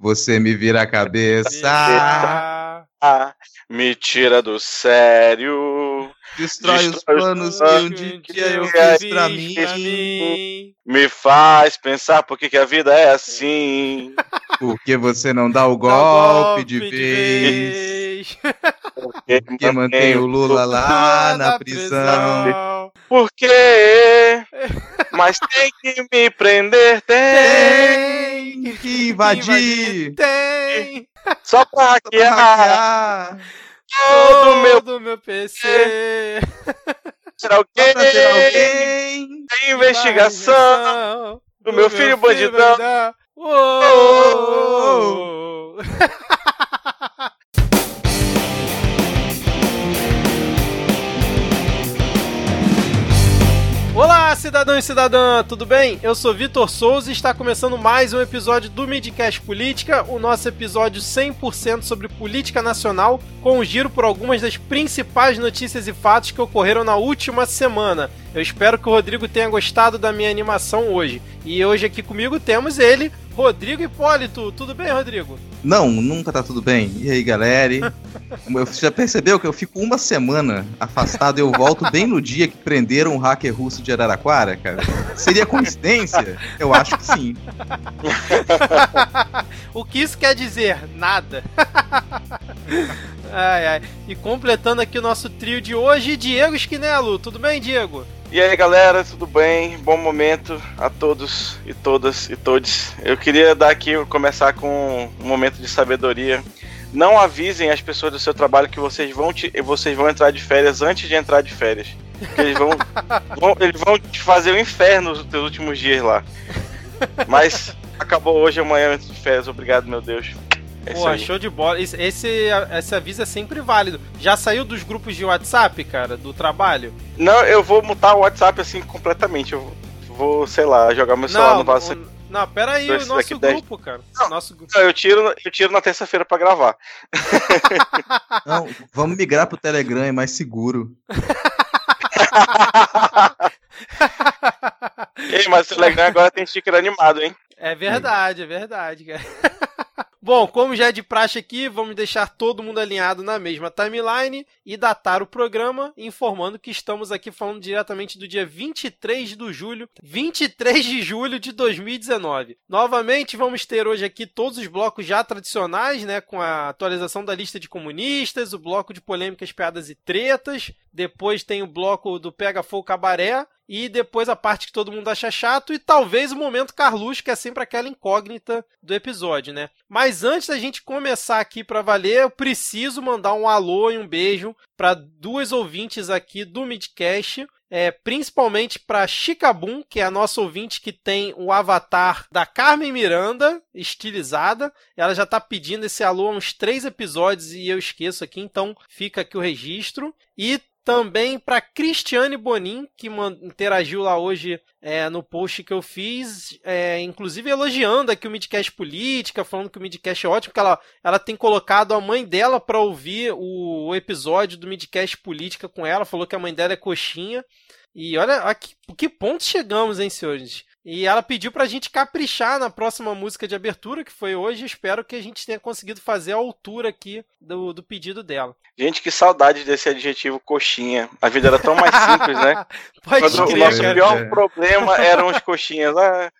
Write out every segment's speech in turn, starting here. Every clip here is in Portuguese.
você me vira a cabeça. Ah, me tira do sério. Destrói, os planos que um dia eu fiz pra mim. Me faz pensar por que, que a vida é assim. Porque você não dá o golpe, de, vez. Porque, Porque mantém o Lula lá na prisão. Por quê? Mas tem que me prender, tem. Tem que invadir. Tem! Só pra hackear todo o meu do meu PC. tirar ter alguém. alguém. Tem investigação do meu filho bandidão. Uou! Olá, cidadão e cidadã, tudo bem? Eu sou Vitor Souza e está começando mais um episódio do Midcast Política, o nosso episódio 100% sobre política nacional, com um giro por algumas das principais notícias e fatos que ocorreram na última semana. Eu espero que o Rodrigo tenha gostado da minha animação hoje. E hoje aqui comigo temos ele, Rodrigo Hipólito. Tudo bem, Rodrigo? Não, nunca tá tudo bem. E aí, galera? Você já percebeu que eu fico uma semana afastado e eu volto bem no dia que prenderam um hacker russo de Araraquara, cara? Seria coincidência? Eu acho que sim. o que isso quer dizer? Nada. ai, ai. E completando aqui o nosso trio de hoje, Diego Esquinelo. Tudo bem, Diego? E aí galera, tudo bem? Bom momento a todos e todas e todos. Eu queria dar aqui, começar com um momento de sabedoria. Não avisem as pessoas do seu trabalho que vocês vão, te, vocês vão entrar de férias antes de entrar de férias. Porque eles vão, vão, eles vão te fazer o inferno nos teus últimos dias lá. Mas acabou hoje, amanhã eu entro de férias. Obrigado, meu Deus. É Pô, show de bola. Esse, esse, esse aviso é sempre válido. Já saiu dos grupos de WhatsApp, cara, do trabalho? Não, eu vou mutar o WhatsApp assim completamente. Eu vou, sei lá, jogar meu celular no vaso. o- não, pera aí, o nosso grupo, cara. Não. Nosso grupo. Não, eu tiro, eu tiro na terça-feira pra gravar. Não, vamos migrar pro Telegram, é mais seguro. Ei, mas o Telegram agora tem sticker animado, hein? É verdade, é verdade, cara. Bom, como já é de praxe aqui, vamos deixar todo mundo alinhado na mesma timeline e datar o programa, informando que estamos aqui falando diretamente do dia 23 de julho, 23 de julho de 2019. Novamente, vamos ter hoje aqui todos os blocos já tradicionais, né, com a atualização da lista de comunistas, o bloco de polêmicas, piadas e tretas, depois tem o bloco do Pega Fogo Cabaré, e depois a parte que todo mundo acha chato, e talvez o momento Carluxo, que é sempre aquela incógnita do episódio, né? Mas antes da gente começar aqui para valer, eu preciso mandar um alô e um beijo para duas ouvintes aqui do Midcast. É, principalmente para Chicabum, que é a nossa ouvinte que tem o avatar da Carmen Miranda estilizada. Ela já tá pedindo esse alô há uns três episódios e eu esqueço aqui, então fica aqui o registro. E também para Cristiane Bonin, que interagiu lá hoje é, no post que eu fiz, é, inclusive elogiando aqui o Midcast Política, falando que o Midcast é ótimo, que ela, ela tem colocado a mãe dela para ouvir o, o episódio do Midcast Política com ela, falou que a mãe dela é coxinha. E olha a que, que ponto chegamos, hein, senhores? E ela pediu pra gente caprichar na próxima música de abertura, que foi hoje. Espero que a gente tenha conseguido fazer a altura aqui do, do pedido dela. Gente, que saudade desse adjetivo coxinha. A vida era tão mais simples, né? Pode Quando o crer, nosso cara. pior problema eram os coxinhas. Ah,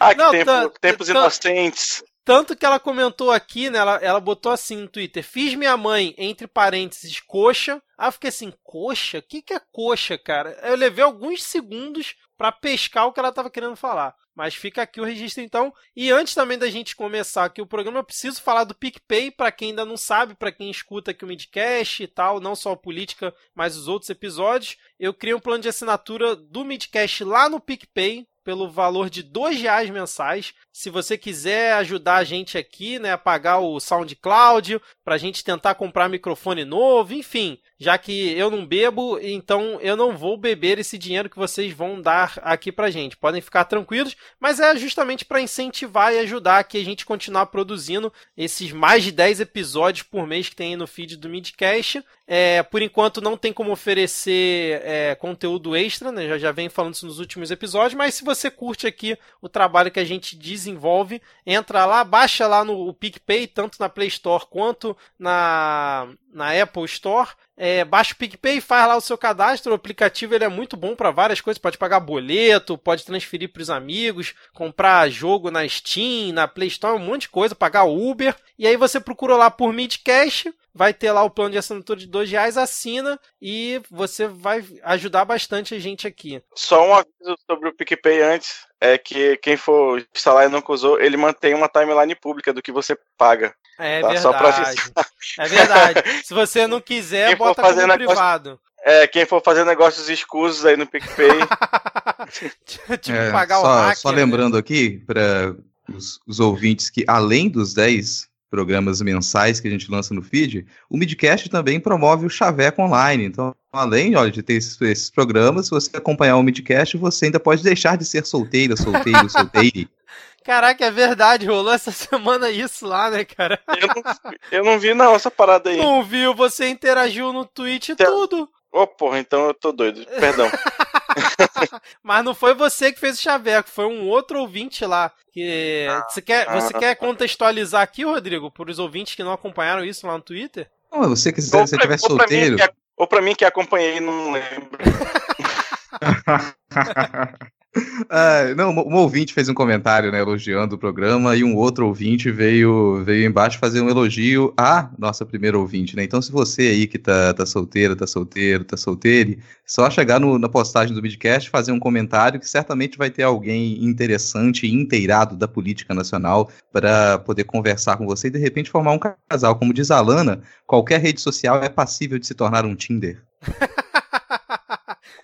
ah que Não, tempo- tempos tá- inocentes. Tanto que ela comentou aqui, né? Ela, ela botou assim no Twitter: Fiz minha mãe, entre parênteses, coxa. Aí eu fiquei assim: coxa? O que, que é coxa, cara? Eu levei alguns segundos pra pescar o que ela tava querendo falar. Mas fica aqui o registro então. E antes também da gente começar aqui o programa, eu preciso falar do PicPay, pra quem ainda não sabe, pra quem escuta aqui o Midcast e tal, não só a política, mas os outros episódios. Eu criei um plano de assinatura do Midcast lá no PicPay, pelo valor de R$ reais mensais. Se você quiser ajudar a gente aqui, né, a pagar o SoundCloud, pra gente tentar comprar microfone novo, enfim, já que eu não bebo, então eu não vou beber esse dinheiro que vocês vão dar aqui pra gente. Podem ficar tranquilos, mas é justamente para incentivar e ajudar aqui a gente continuar produzindo esses mais de 10 episódios por mês que tem aí no feed do Midcast. É, por enquanto não tem como oferecer é, conteúdo extra, né? Já, já vem falando isso nos últimos episódios, mas se você curte aqui o trabalho que a gente desenvolve. Entra lá, baixa lá no PicPay, tanto na Play Store quanto na, na Apple Store. É, baixa o PicPay, faz lá o seu cadastro. O aplicativo ele é muito bom para várias coisas. Pode pagar boleto, pode transferir para os amigos, comprar jogo na Steam, na Play Store, um monte de coisa, pagar Uber. E aí você procura lá por Midcast vai ter lá o plano de assinatura de dois reais, assina e você vai ajudar bastante a gente aqui. Só um aviso sobre o PicPay antes, é que quem for instalar e nunca usou, ele mantém uma timeline pública do que você paga. É tá? verdade. É verdade. Se você não quiser, quem bota como negócio... privado. É, quem for fazer negócios escusos aí no PicPay. tipo, é, pagar só, o hacker, Só né? lembrando aqui, para os, os ouvintes, que além dos 10 programas mensais que a gente lança no feed, o Midcast também promove o Chaveco Online. Então, além olha, de ter esses, esses, programas, se você acompanhar o Midcast, você ainda pode deixar de ser solteira, solteiro, solteire. Caraca, é verdade, rolou essa semana isso lá, né, cara? Eu não, eu não vi, não, essa parada aí. Não viu, você interagiu no Twitch e tudo. Ô, oh, porra, então eu tô doido. Perdão. Mas não foi você que fez o chaveco, foi um outro ouvinte lá. Que... Ah, você, quer, você ah, quer contextualizar aqui, Rodrigo, para os ouvintes que não acompanharam isso lá no Twitter? Não, você quiser, se você estiver solteiro. Mim, ou pra mim que acompanhei, não lembro. Ah, não, um ouvinte fez um comentário, né, elogiando o programa, e um outro ouvinte veio, veio embaixo fazer um elogio à nossa primeira ouvinte, né? Então, se você aí que tá, tá solteira, tá solteiro, tá solteire, só chegar no, na postagem do Midcast, fazer um comentário que certamente vai ter alguém interessante e inteirado da política nacional para poder conversar com você e de repente formar um casal. Como diz a Alana, qualquer rede social é passível de se tornar um Tinder.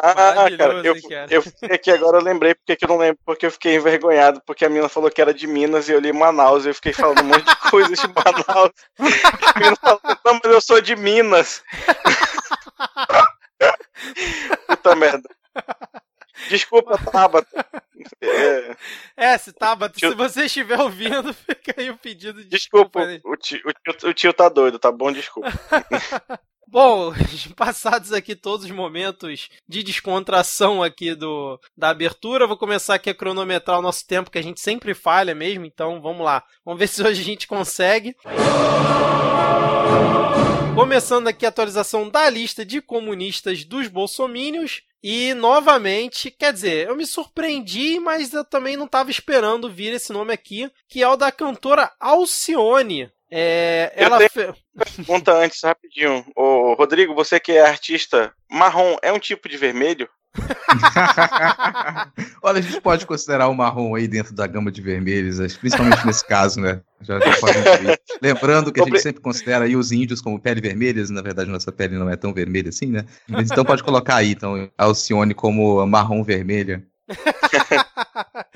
Ah, cara, eu, eu fiquei aqui agora, eu lembrei porque que eu não lembro, porque eu fiquei envergonhado, porque a mina falou que era de Minas e eu li Manaus, e eu fiquei falando um monte de coisas de Manaus. A mina falou, não, mas eu sou de Minas. Puta merda. Desculpa, Tabata. É, é se Tabata, tio... se você estiver ouvindo, fica aí o pedido de desculpa. desculpa o, tio, o, tio, o tio tá doido, tá bom? Desculpa. Bom, passados aqui todos os momentos de descontração aqui do da abertura, vou começar aqui a cronometrar o nosso tempo, que a gente sempre falha mesmo, então vamos lá. Vamos ver se hoje a gente consegue. Começando aqui a atualização da lista de comunistas dos bolsomínios. E novamente, quer dizer, eu me surpreendi, mas eu também não estava esperando vir esse nome aqui, que é o da cantora Alcione. É, ela tenho... Pergunta antes, rapidinho. Ô, Rodrigo, você que é artista, marrom é um tipo de vermelho? Olha, a gente pode considerar o marrom aí dentro da gama de vermelhos, principalmente nesse caso, né? Já, já Lembrando que a gente sempre considera aí os índios como pele vermelha, na verdade nossa pele não é tão vermelha assim, né? Então pode colocar aí, então, a Alcione como marrom vermelha.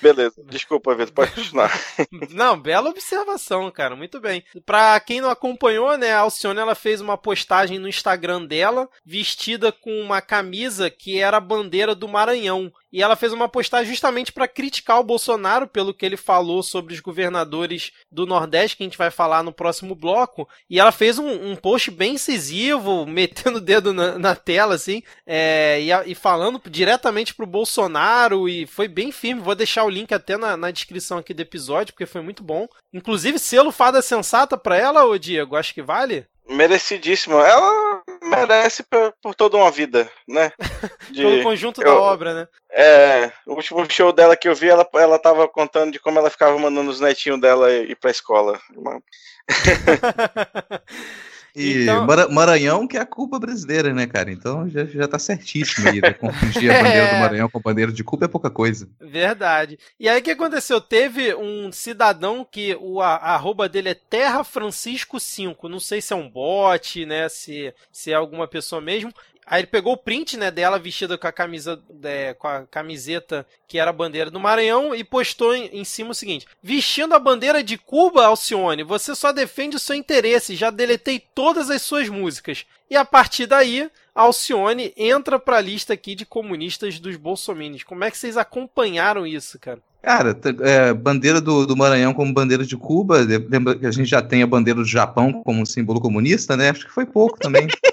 Beleza, desculpa, Vitor, pode continuar. Não, bela observação, cara, muito bem. Pra quem não acompanhou, né, a Alcione ela fez uma postagem no Instagram dela, vestida com uma camisa que era a bandeira do Maranhão. E ela fez uma postagem justamente para criticar o Bolsonaro pelo que ele falou sobre os governadores do Nordeste, que a gente vai falar no próximo bloco. E ela fez um, um post bem incisivo, metendo o dedo na, na tela, assim, é, e, e, falando diretamente pro Bolsonaro. E foi bem firme. Vou deixar o link até na, na descrição aqui do episódio, porque foi muito bom. Inclusive, selo fada sensata pra ela, ô Diego, acho que vale? Merecidíssimo. Ela merece por, por toda uma vida, né? De, Pelo conjunto eu, da obra, né? É, o último show dela que eu vi, ela, ela tava contando de como ela ficava mandando os netinhos dela ir pra escola. E então... Maranhão que é a culpa brasileira, né, cara? Então já, já tá certíssimo aí, né? Confundir a bandeira é... do Maranhão com a bandeira de Cuba é pouca coisa. Verdade. E aí o que aconteceu? Teve um cidadão que o a, a arroba dele é Terra Francisco 5. Não sei se é um bot, né? Se, se é alguma pessoa mesmo. Aí ele pegou o print, né, dela vestida com a camisa, é, com a camiseta que era a bandeira do Maranhão e postou em, em, cima o seguinte: Vestindo a bandeira de Cuba, Alcione, você só defende o seu interesse, já deletei todas as suas músicas. E a partir daí, a Alcione entra pra lista aqui de comunistas dos bolsominions. Como é que vocês acompanharam isso, cara? Cara, é, bandeira do, do, Maranhão como bandeira de Cuba, lembra que a gente já tem a bandeira do Japão como símbolo comunista, né? Acho que foi pouco também.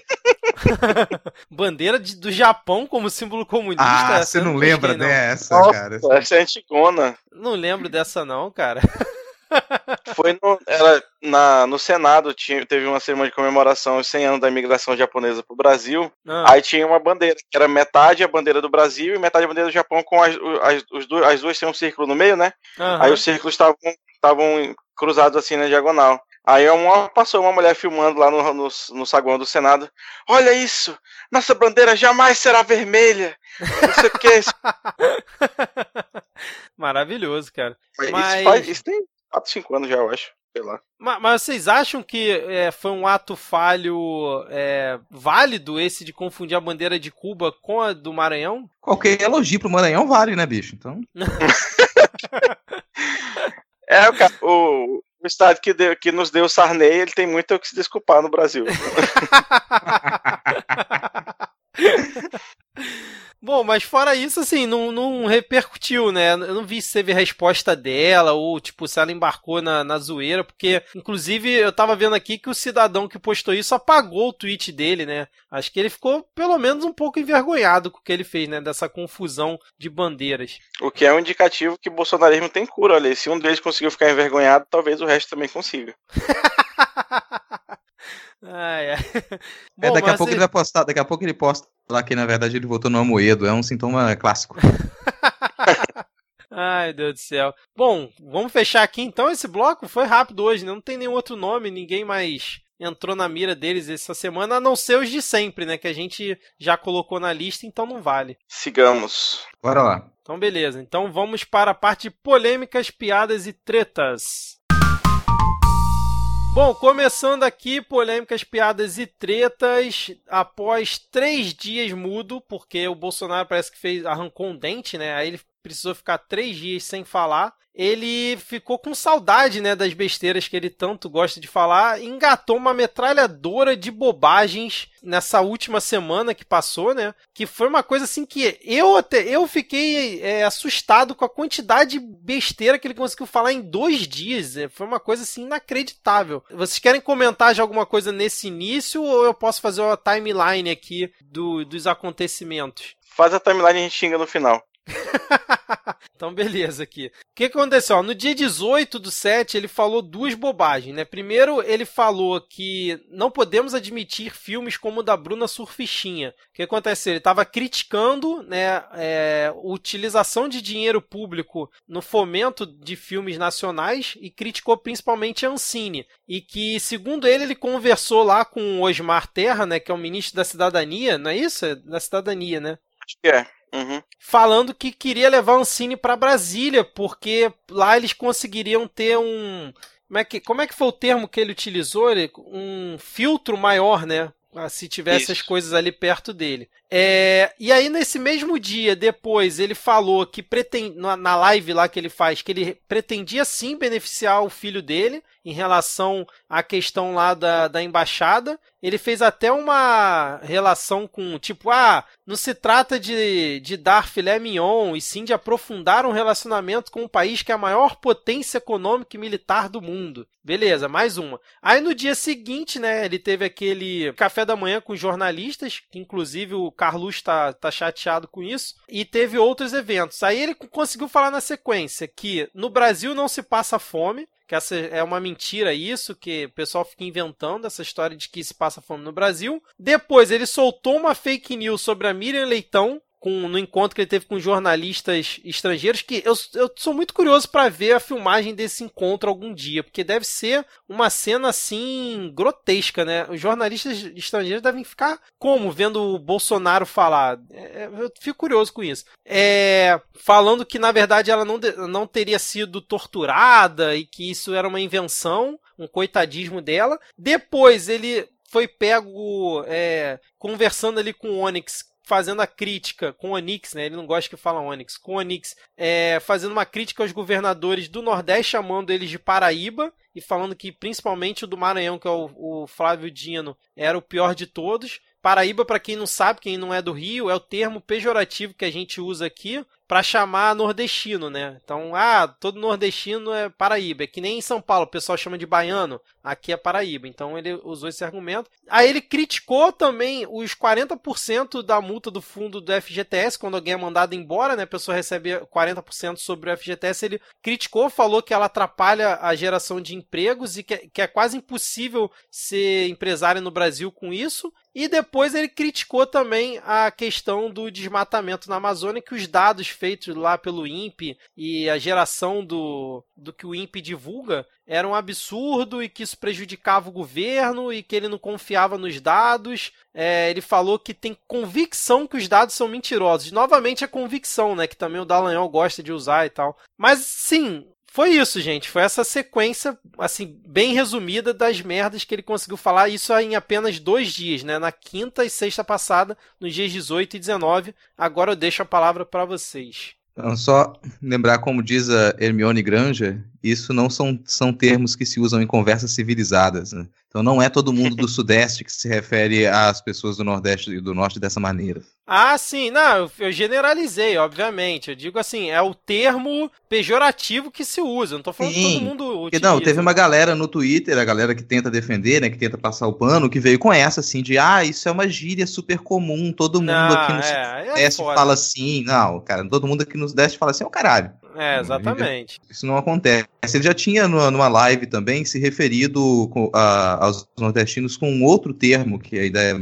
bandeira de, do Japão como símbolo comunista. Ah, você não lembra não. dessa, Nossa, cara? Essa é antigona. Não lembro dessa não, cara. Foi no, era na, no Senado, tinha, teve uma cerimônia de comemoração aos 100 anos da imigração japonesa para o Brasil. Ah. Aí tinha uma bandeira, que era metade a bandeira do Brasil e metade a bandeira do Japão, com as, as, os as duas tinham um círculo no meio, né? Uhum. Aí os círculos estavam cruzados assim na diagonal. Aí uma, passou uma mulher filmando lá no, no, no, saguão do Senado. Olha isso! Nossa bandeira jamais será vermelha! Não sei o que. Maravilhoso, cara. Mas... Isso, faz, isso tem 4, 5 anos já, eu acho. Sei lá. Mas, mas vocês acham que é, foi um ato falho é, válido esse de confundir a bandeira de Cuba com a do Maranhão? Qualquer elogio pro Maranhão vale, né, bicho? Então. é, o, o, estado que, deu, que nos deu o Sarney, ele tem muito o que se desculpar no Brasil. Bom, mas fora isso, assim, não, não repercutiu, né? Eu não vi se teve resposta dela ou, tipo, se ela embarcou na, na zoeira, porque, inclusive, eu tava vendo aqui que o cidadão que postou isso apagou o tweet dele, né? Acho que ele ficou, pelo menos, um pouco envergonhado com o que ele fez, né? Dessa confusão de bandeiras. O que é um indicativo que o bolsonarismo tem cura, olha. Se um deles conseguiu ficar envergonhado, talvez o resto também consiga. Ai, ai. Bom, é, daqui a pouco ele vai postar, daqui a pouco ele posta lá que na verdade ele votou no Amoedo, é um sintoma clássico. Ai, Deus do céu. Bom, vamos fechar aqui então esse bloco. Foi rápido hoje, né? não tem nenhum outro nome, ninguém mais entrou na mira deles essa semana, a não ser os de sempre, né? Que a gente já colocou na lista, então não vale. Sigamos. Bora lá. Então, beleza. Então vamos para a parte de polêmicas, piadas e tretas. Bom, começando aqui, polêmicas, piadas e tretas. Após três dias mudo, porque o Bolsonaro parece que fez, arrancou um dente, né? Aí ele precisou ficar três dias sem falar ele ficou com saudade, né, das besteiras que ele tanto gosta de falar, engatou uma metralhadora de bobagens nessa última semana que passou, né, que foi uma coisa assim que eu até eu fiquei é, assustado com a quantidade de besteira que ele conseguiu falar em dois dias, é, foi uma coisa assim inacreditável. Vocês querem comentar de alguma coisa nesse início ou eu posso fazer uma timeline aqui do, dos acontecimentos? Faz a timeline e a gente xinga no final. então, beleza aqui. O que aconteceu? No dia 18 do 7, ele falou duas bobagens, né? Primeiro, ele falou que não podemos admitir filmes como o da Bruna Surfichinha. O que aconteceu? Ele estava criticando né, é, utilização de dinheiro público no fomento de filmes nacionais e criticou principalmente a Ancine. E que, segundo ele, ele conversou lá com o Osmar Terra, né, que é o ministro da Cidadania, não é isso? É da Cidadania, né? Acho que é. Uhum. Falando que queria levar o Ancine para Brasília, porque lá eles conseguiriam ter um. Como é, que, como é que foi o termo que ele utilizou? Um filtro maior, né? Se tivesse Isso. as coisas ali perto dele. É, e aí, nesse mesmo dia, depois, ele falou que pretend, na live lá que ele faz, que ele pretendia sim beneficiar o filho dele em relação à questão lá da, da embaixada. Ele fez até uma relação com, tipo, ah, não se trata de, de dar filé mignon, e sim de aprofundar um relacionamento com um país que é a maior potência econômica e militar do mundo. Beleza, mais uma. Aí no dia seguinte, né, ele teve aquele café da manhã com jornalistas, que inclusive o Carlos está tá chateado com isso, e teve outros eventos. Aí ele conseguiu falar na sequência que no Brasil não se passa fome, que essa é uma mentira isso, que o pessoal fica inventando essa história de que se passa fome no Brasil. Depois ele soltou uma fake news sobre a Miriam Leitão, com, no encontro que ele teve com jornalistas estrangeiros, que eu, eu sou muito curioso para ver a filmagem desse encontro algum dia, porque deve ser uma cena assim grotesca, né? Os jornalistas estrangeiros devem ficar como vendo o Bolsonaro falar. É, é eu fico curioso com isso. É, falando que na verdade ela não, não teria sido torturada e que isso era uma invenção, um coitadismo dela. Depois ele foi pego é, conversando ali com o Onyx fazendo a crítica com o Onix, né? Ele não gosta que fala Onix, com o Onix, é, fazendo uma crítica aos governadores do Nordeste, chamando eles de Paraíba e falando que principalmente o do Maranhão, que é o, o Flávio Dino, era o pior de todos. Paraíba, para quem não sabe, quem não é do Rio, é o termo pejorativo que a gente usa aqui para chamar nordestino, né? Então, ah, todo nordestino é Paraíba. É que nem em São Paulo, o pessoal chama de baiano, aqui é Paraíba. Então ele usou esse argumento. Aí ele criticou também os 40% da multa do fundo do FGTS, quando alguém é mandado embora, né? A pessoa recebe 40% sobre o FGTS. Ele criticou, falou que ela atrapalha a geração de empregos e que, que é quase impossível ser empresário no Brasil com isso. E depois ele criticou também a questão do desmatamento na Amazônia, que os dados feitos lá pelo INPE e a geração do, do que o INPE divulga era um absurdo e que isso prejudicava o governo e que ele não confiava nos dados. É, ele falou que tem convicção que os dados são mentirosos. Novamente a convicção, né? Que também o Dallagnol gosta de usar e tal. Mas sim, foi isso, gente. Foi essa sequência, assim, bem resumida das merdas que ele conseguiu falar. Isso em apenas dois dias, né? Na quinta e sexta passada, nos dias 18 e 19. Agora eu deixo a palavra para vocês. Então, só lembrar, como diz a Hermione Granger, isso não são, são termos que se usam em conversas civilizadas. Né? Então não é todo mundo do Sudeste que se refere às pessoas do Nordeste e do Norte dessa maneira. Ah, sim, não, eu generalizei, obviamente. Eu digo assim, é o termo pejorativo que se usa. não tô falando sim, que todo mundo utiliza. Não, teve uma galera no Twitter, a galera que tenta defender, né, que tenta passar o pano, que veio com essa, assim, de ah, isso é uma gíria super comum, todo mundo não, aqui no é, Sudeste é fala assim. Não, cara, todo mundo aqui no Sudeste fala assim, é o caralho. É, exatamente. Isso não acontece. Ele já tinha numa live também se referido a, aos nordestinos com um outro termo que ainda é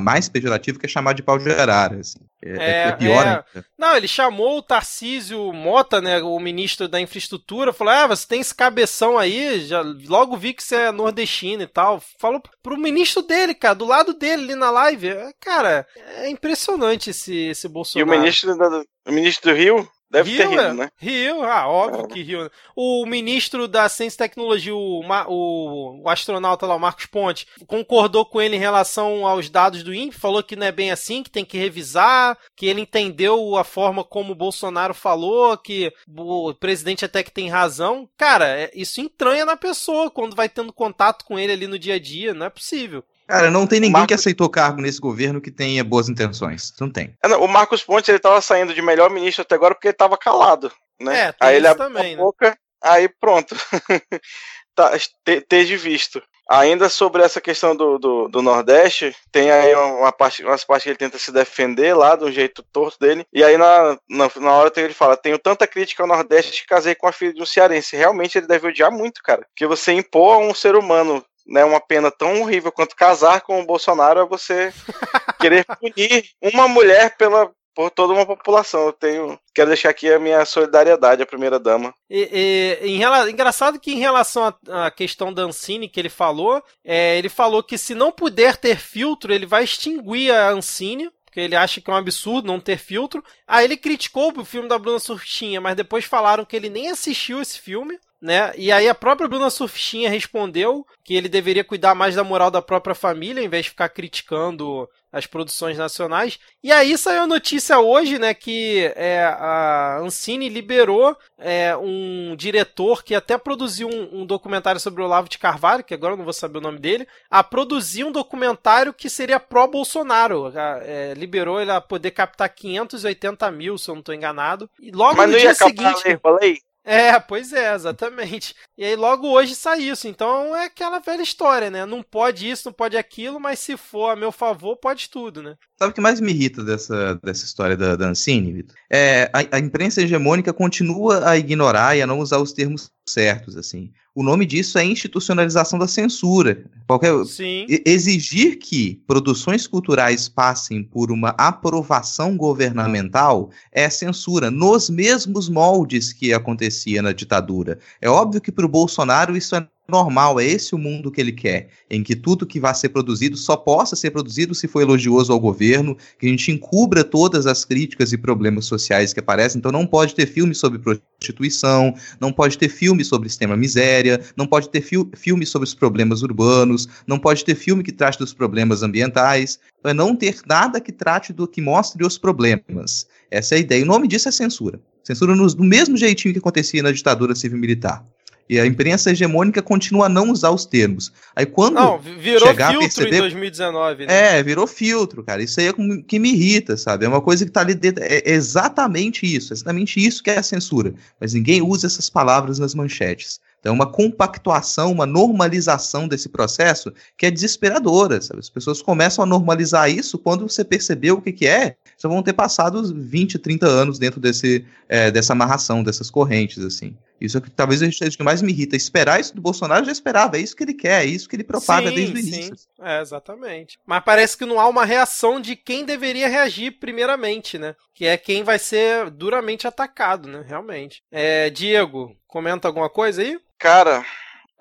mais pejorativo, que é chamar de pau de arara. Assim. É, é, é, pior é... ainda. Não, ele chamou o Tarcísio Mota, né, o ministro da infraestrutura, falou: Ah, você tem esse cabeção aí, já logo vi que você é nordestino e tal. Falou pro ministro dele, cara, do lado dele ali na live. Cara, é impressionante esse, esse Bolsonaro. E o ministro, do, o ministro do Rio? Deve Rio, ter rido, é. né? Rio, ah, óbvio é. que Rio. O ministro da Ciência e Tecnologia, o, o, o, astronauta lá, o Marcos Ponte, concordou com ele em relação aos dados do INPE, falou que não é bem assim, que tem que revisar, que ele entendeu a forma como o Bolsonaro falou, que o presidente até que tem razão. Cara, é, isso entranha na pessoa quando vai tendo contato com ele ali no dia a dia, não é possível. Cara, não tem ninguém Marcos... que aceitou cargo nesse governo que tenha boas intenções. Não tem. É, o Marcos Pontes, ele tava saindo de melhor ministro até agora porque ele tava calado, né? É, aí ele abriu também, a né? boca, né? aí pronto. tá, esteja visto. Ainda sobre essa questão do, do, do, Nordeste, tem aí uma parte, umas partes que ele tenta se defender lá do jeito torto dele. E aí na, na, na hora ele fala: Tenho tanta crítica ao Nordeste que casei com a filha de um cearense. Realmente ele deve odiar muito, cara. Que você impor a um ser humano né, uma pena tão horrível quanto casar com o Bolsonaro é você querer punir uma mulher pela por toda uma população. Eu tenho, quero deixar aqui a minha solidariedade à primeira dama. E, e em, engraçado que em relação à questão da Ancine que ele falou, é, ele falou que se não puder ter filtro, ele vai extinguir a Ancine porque ele acha que é um absurdo não ter filtro. Aí ele criticou o filme da Bruna Surfistinha, mas depois falaram que ele nem assistiu esse filme né? E aí a própria Bruna Surfistinha respondeu que ele deveria cuidar mais da moral da própria família, em vez de ficar criticando as produções nacionais. E aí saiu a notícia hoje, né, que é, a Ancine liberou é, um diretor que até produziu um, um, documentário sobre o Olavo de Carvalho, que agora eu não vou saber o nome dele, a produzir um documentário que seria pró-Bolsonaro. É, liberou ele a poder captar 580 mil, se eu não estou enganado. E logo Mas no dia seguinte... Lei, é, pois é, exatamente. E aí logo hoje sai isso. Então é aquela velha história, né? Não pode isso, não pode aquilo, mas se for a meu favor, pode tudo, né? Sabe o que mais me irrita dessa, dessa história da, da Ancine, Vitor? É, a, a imprensa hegemônica continua a ignorar e a não usar os termos certos, assim. O nome disso é institucionalização da censura. Qualquer Sim. exigir que produções culturais passem por uma aprovação governamental é censura nos mesmos moldes que acontecia na ditadura. É óbvio que para o Bolsonaro isso é normal, é esse o mundo que ele quer, em que tudo que vai ser produzido só possa ser produzido se for elogioso ao governo, que a gente encubra todas as críticas e problemas sociais que aparecem, então não pode ter filme sobre prostituição, não pode ter filme sobre extrema miséria, não pode ter fi filme sobre os problemas urbanos, não pode ter filme que trate dos problemas ambientais, é não ter nada que trate do que mostre os problemas. Essa é a ideia. O nome disso é censura. Censura no, do mesmo jeitinho que acontecia na ditadura civil-militar. E a imprensa hegemônica continua a não usar os termos. Aí quando não, virou chegar filtro a perceber, em 2019, né? É, virou filtro, cara. Isso aí é que me irrita, sabe? É uma coisa que tá ali dentro. É exatamente isso, exatamente isso que é a censura. Mas ninguém usa essas palavras nas manchetes. Então, uma compactuação, uma normalização desse processo que é desesperadora. Sabe? As pessoas começam a normalizar isso quando você percebeu o que, que é, só vão ter passado 20, 30 anos dentro desse, é, dessa amarração, dessas correntes, assim. Isso é que talvez seja o que mais me irrita. Esperar isso do Bolsonaro já esperava, é isso que ele quer, é isso que ele propaga sim, desde o início. Sim. É, exatamente. Mas parece que não há uma reação de quem deveria reagir primeiramente, né? Que é quem vai ser duramente atacado, né? Realmente. É, Diego, comenta alguma coisa aí? Cara,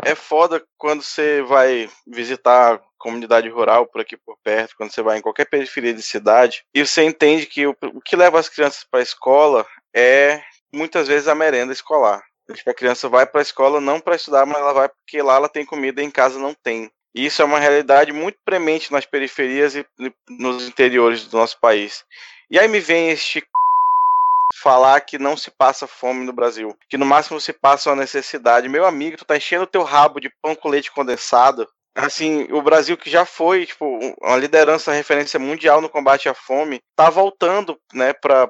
é foda quando você vai visitar comunidade rural por aqui por perto, quando você vai em qualquer periferia de cidade, e você entende que o, o que leva as crianças para a escola é muitas vezes a merenda escolar. A criança vai para a escola não para estudar, mas ela vai porque lá ela tem comida e em casa não tem. E isso é uma realidade muito premente nas periferias e nos interiores do nosso país. E aí me vem este falar que não se passa fome no Brasil, que no máximo se passa uma necessidade. Meu amigo, tu tá enchendo o teu rabo de pão com leite condensado. Assim, o Brasil que já foi, tipo, uma liderança, referência mundial no combate à fome, tá voltando, né, para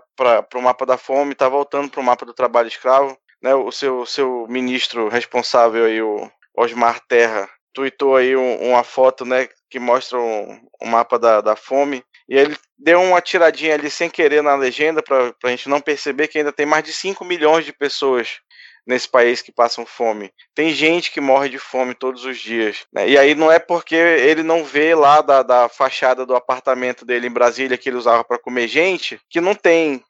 o mapa da fome, tá voltando para o mapa do trabalho escravo, né? O seu seu ministro responsável aí, o Osmar Terra, tweetou aí um, uma foto, né, que mostra um, um mapa da, da fome e ele deu uma tiradinha ali sem querer na legenda para a gente não perceber que ainda tem mais de 5 milhões de pessoas nesse país que passam fome. Tem gente que morre de fome todos os dias. Né? E aí não é porque ele não vê lá da, da fachada do apartamento dele em Brasília que ele usava para comer gente, que não tem.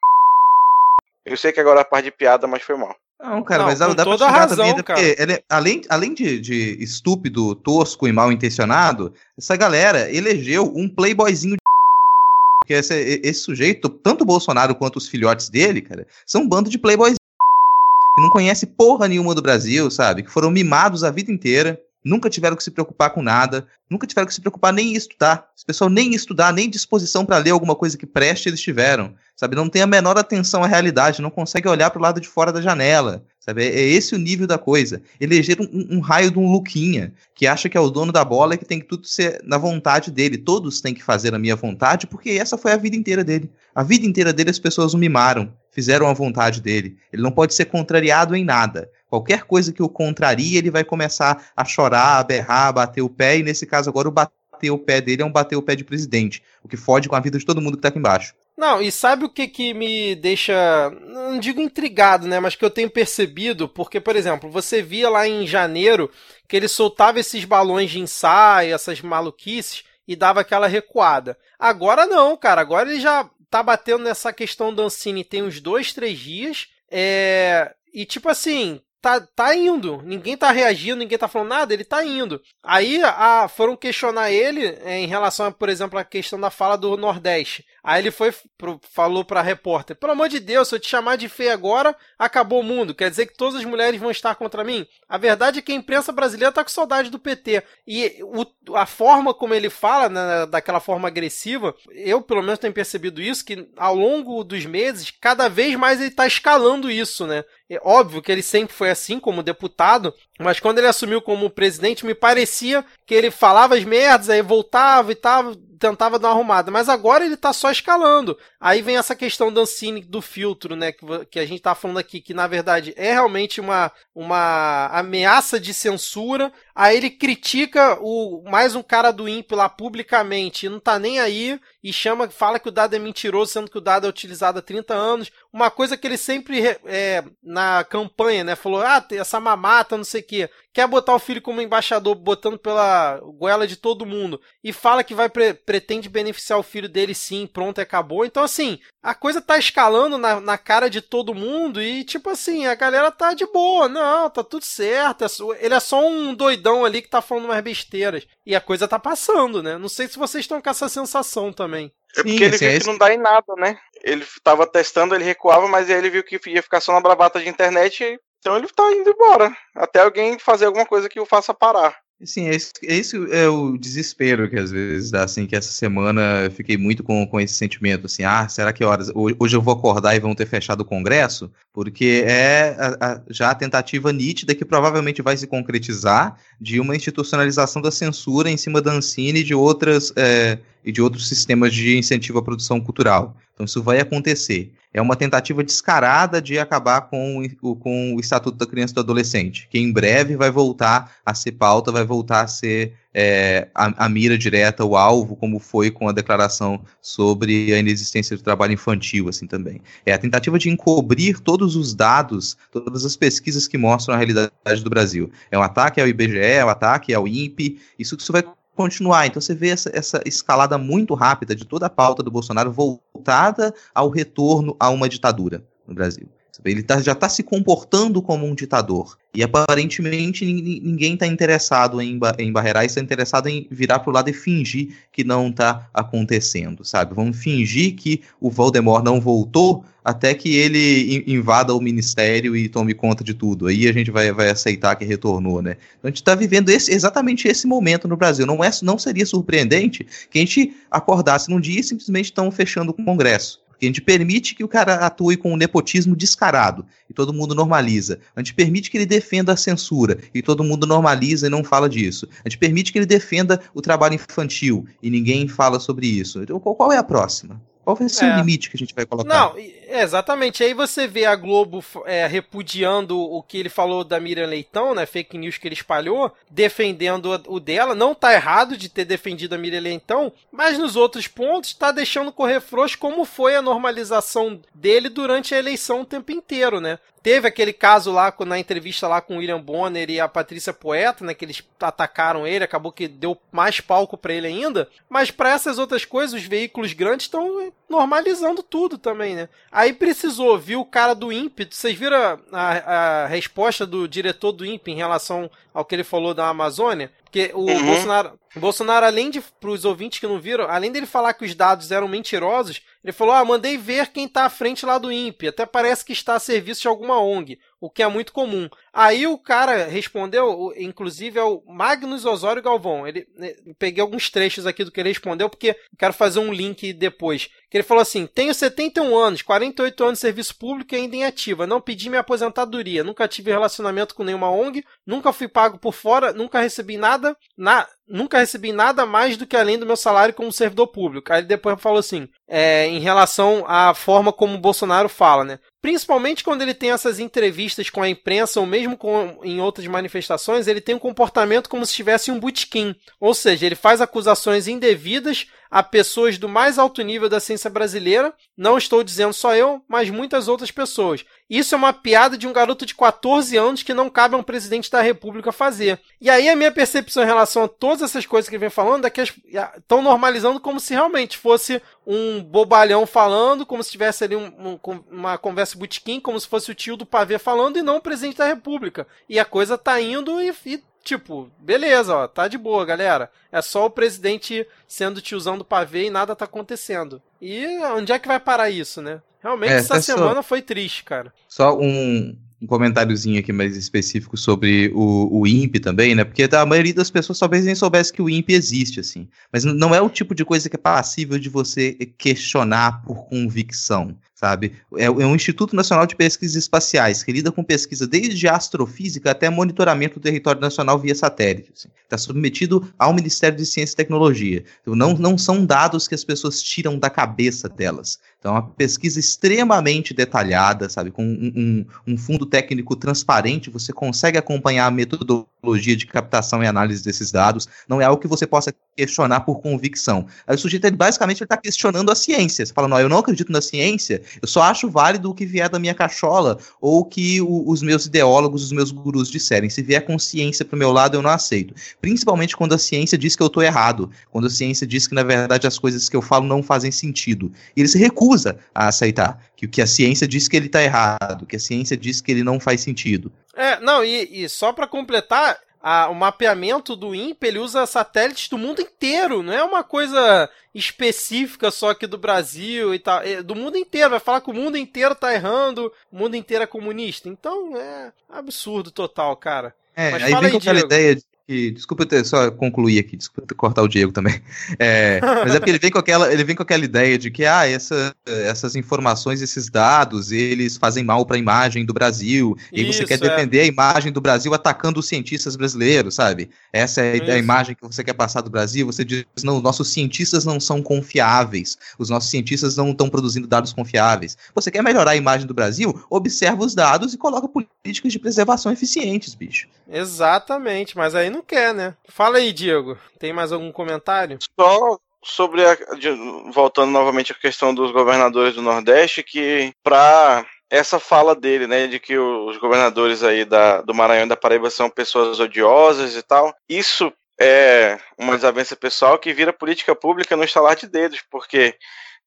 Eu sei que agora é a parte de piada, mas foi mal. Não, cara, não, mas dá pra xingar razão, também, porque ele, além, além de, de estúpido, tosco e mal intencionado, essa galera elegeu um playboyzinho de porque esse, esse sujeito, tanto o Bolsonaro quanto os filhotes dele, cara, são um bando de playboys que não conhece porra nenhuma do Brasil, sabe? Que foram mimados a vida inteira, nunca tiveram que se preocupar com nada, nunca tiveram que se preocupar nem em estudar. Esse pessoal nem estudar, nem disposição para ler alguma coisa que preste eles tiveram, sabe? Não tem a menor atenção à realidade, não consegue olhar para o lado de fora da janela, sabe? É, esse o nível da coisa. Eleger um, um, raio de um Luquinha, que acha que é o dono da bola e que tem que tudo ser na vontade dele. Todos têm que fazer a minha vontade, porque essa foi a vida inteira dele. A vida inteira dele as pessoas o mimaram, fizeram a vontade dele. Ele não pode ser contrariado em nada. Qualquer coisa que o contrarie, ele vai começar a chorar, a berrar, a bater o pé, e nesse caso agora o bater o pé dele é um bater o pé de presidente, o que fode com a vida de todo mundo que tá aqui embaixo. Não, e sabe o que que me deixa, não digo intrigado, né, mas que eu tenho percebido, porque, por exemplo, você via lá em janeiro que ele soltava esses balões de ensaio, essas maluquices, e dava aquela recuada. Agora não, cara, agora ele já tá batendo nessa questão do Ancine tem uns dois, três dias, é... e tipo assim, tá, tá indo. Ninguém tá reagindo, ninguém tá falando nada, ele tá indo. Aí a, foram questionar ele é, em relação, a, por exemplo, à questão da fala do Nordeste. Aí ele foi pro, falou pra repórter: Pelo amor de Deus, se eu te chamar de feia agora, acabou o mundo. Quer dizer que todas as mulheres vão estar contra mim? A verdade é que a imprensa brasileira tá com saudade do PT. E o, a forma como ele fala, né, daquela forma agressiva, eu pelo menos tenho percebido isso, que ao longo dos meses, cada vez mais ele tá escalando isso, né? É óbvio que ele sempre foi assim como deputado, mas quando ele assumiu como presidente, me parecia que ele falava as merdas, aí voltava e tal, tentava dar uma arrumada. Mas agora ele tá só escalando. Aí vem essa questão do Ancine do filtro, né? Que, que a gente tá falando aqui, que na verdade é realmente uma, uma ameaça de censura. Aí ele critica o mais um cara do INPE lá publicamente, e não tá nem aí, e chama, fala que o dado é mentiroso, sendo que o dado é utilizado há 30 anos. Uma coisa que ele sempre, é, na campanha, né, falou, ah, essa mamata, não sei o quê quer botar o filho como embaixador, botando pela goela de todo mundo, e fala que vai pre pretende beneficiar o filho dele sim, pronto, acabou. Então, assim, a coisa tá escalando na, na cara de todo mundo e, tipo assim, a galera tá de boa, não, tá tudo certo. É ele é só um doidão ali que tá falando umas besteiras. E a coisa tá passando, né? Não sei se vocês estão com essa sensação também. É porque Sim, ele viu é que não dá em nada, né? Ele tava testando, ele recuava, mas aí ele viu que ia ficar só na bravata de internet então ele tá indo embora. Até alguém fazer alguma coisa que o faça parar. Sim, esse, esse é o desespero que às vezes dá, assim, que essa semana eu fiquei muito com, com esse sentimento, assim, ah, será que horas, hoje eu vou acordar e vão ter fechado o Congresso? Porque é a, a, já a tentativa nítida que provavelmente vai se concretizar de uma institucionalização da censura em cima da Ancine e de outras, é, e de outros sistemas de incentivo à produção cultural. Então isso vai acontecer é uma tentativa descarada de acabar com o, com o Estatuto da Criança e do Adolescente, que em breve vai voltar a ser pauta, vai voltar a ser é, a, a, mira direta, o alvo, como foi com a declaração sobre a inexistência do trabalho infantil, assim também. É a tentativa de encobrir todos os dados, todas as pesquisas que mostram a realidade do Brasil. É um ataque ao IBGE, é um ataque ao INPE, isso, isso vai continuar. Então você vê essa, essa escalada muito rápida de toda a pauta do Bolsonaro voltada ao retorno a uma ditadura no Brasil. Ele tá, já está se comportando como um ditador. E aparentemente ninguém está interessado em, em barreirar, está interessado em virar para o lado e fingir que não está acontecendo, sabe? Vamos fingir que o Voldemort não voltou até que ele invada o ministério e tome conta de tudo. Aí a gente vai, vai aceitar que retornou, né? Então a gente está vivendo esse, exatamente esse momento no Brasil. Não, é, não seria surpreendente que a gente acordasse num dia e simplesmente estão fechando o Congresso. Porque a gente permite que o cara atue com um nepotismo descarado e todo mundo normaliza. A gente permite que ele defenda a censura e todo mundo normaliza e não fala disso. A gente permite que ele defenda o trabalho infantil e ninguém fala sobre isso. Então, qual é a próxima? Qual vai ser é. o limite que a gente vai colocar? Não, exatamente. Aí você vê a Globo é, repudiando o que ele falou da Miriam Leitão, né? Fake news que ele espalhou, defendendo o dela. Não tá errado de ter defendido a Miriam Leitão, mas nos outros pontos tá deixando correr frouxo como foi a normalização dele durante a eleição o tempo inteiro, né? Teve aquele caso lá na entrevista lá com o William Bonner e a Patrícia Poeta, né, que eles atacaram ele, acabou que deu mais palco para ele ainda, mas para essas outras coisas os veículos grandes estão normalizando tudo também, né? Aí precisou, viu o cara do INPE, vocês viram a, a, a resposta do diretor do INPE em relação ao que ele falou da Amazônia? Porque o uhum. Bolsonaro, o Bolsonaro, além de, para os ouvintes que não viram, além dele falar que os dados eram mentirosos, ele falou: Ah, mandei ver quem está à frente lá do INPE. Até parece que está a serviço de alguma ONG, o que é muito comum. Aí o cara respondeu, inclusive é o Magnus Osório Galvão. Ele, né, peguei alguns trechos aqui do que ele respondeu, porque quero fazer um link depois. Que ele falou assim: Tenho 71 anos, 48 anos de serviço público e ainda em ativa. Não pedi minha aposentadoria. Nunca tive relacionamento com nenhuma ONG. Nunca fui pago por fora. Nunca recebi nada. Na, nunca recebi nada mais do que além do meu salário como servidor público. Aí ele depois falou assim: é, em relação à forma como o Bolsonaro fala, né? Principalmente quando ele tem essas entrevistas com a imprensa ou mesmo com, em outras manifestações, ele tem um comportamento como se tivesse um bootkin. Ou seja, ele faz acusações indevidas a pessoas do mais alto nível da ciência brasileira. Não estou dizendo só eu, mas muitas outras pessoas. Isso é uma piada de um garoto de 14 anos que não cabe a um presidente da República fazer. E aí a minha percepção em relação a todas essas coisas que ele vem falando é que estão normalizando como se realmente fosse um bobalhão falando, como se tivesse ali um, um, uma conversa butiquim, como se fosse o tio do pavê falando e não o presidente da República. E a coisa tá indo e, e Tipo, beleza, ó, tá de boa, galera. É só o presidente sendo tiozão do pavê e nada tá acontecendo. E onde é que vai parar isso, né? Realmente, é, essa semana só, foi triste, cara. Só um, um comentáriozinho aqui mais específico sobre o, o INPE também, né? Porque a maioria das pessoas talvez nem soubesse que o INPE existe, assim. Mas não é o tipo de coisa que é passível de você questionar por convicção sabe? É, é um Instituto Nacional de Pesquisas Espaciais, que lida com pesquisa desde astrofísica até monitoramento do território nacional via satélite. Está assim. Tá submetido ao Ministério de Ciência e Tecnologia. Então, não, não são dados que as pessoas tiram da cabeça delas. Então, uma pesquisa extremamente detalhada, sabe? Com um, um, um, fundo técnico transparente, você consegue acompanhar a metodologia de captação e análise desses dados. Não é algo que você possa questionar por convicção. Aí o sujeito, ele, basicamente, está questionando a ciência. Você fala, não, eu não acredito na ciência, eu só acho válido o que vier da minha cachola ou que o, os meus ideólogos, os meus gurus disserem. Se vier consciência para o meu lado, eu não aceito. Principalmente quando a ciência diz que eu estou errado. Quando a ciência diz que, na verdade, as coisas que eu falo não fazem sentido. E ele se recusa a aceitar que o que a ciência diz que ele está errado, que a ciência diz que ele não faz sentido. É, não, e, e só para completar, a, o mapeamento do INPE ele usa satélites do mundo inteiro, não é uma coisa específica só aqui do Brasil e tal, é do mundo inteiro, vai falar que o mundo inteiro tá errando, o mundo inteiro é comunista, então é absurdo total, cara. É, Mas aí vem com aquela ideia de que. Desculpa eu só concluir aqui, desculpa cortar o Diego também. É, mas é porque ele vem com aquela, ele vem com aquela ideia de que ah, essa, essas informações, esses dados, eles fazem mal para a imagem do Brasil. E Isso, você quer é. defender a imagem do Brasil atacando os cientistas brasileiros, sabe? Essa é a imagem que você quer passar do Brasil. Você diz, não, nossos cientistas não são confiáveis. Os nossos cientistas não estão produzindo dados confiáveis. Você quer melhorar a imagem do Brasil? Observa os dados e coloca políticas de preservação eficientes, bicho. Exatamente, mas aí não quer, né? Fala aí, Diego. Tem mais algum comentário? Só sobre a, de, voltando novamente à questão dos governadores do Nordeste, que para essa fala dele, né, de que os governadores aí da, do Maranhão e da Paraíba são pessoas odiosas e tal, isso é uma desavença pessoal que vira política pública no estalar de dedos, porque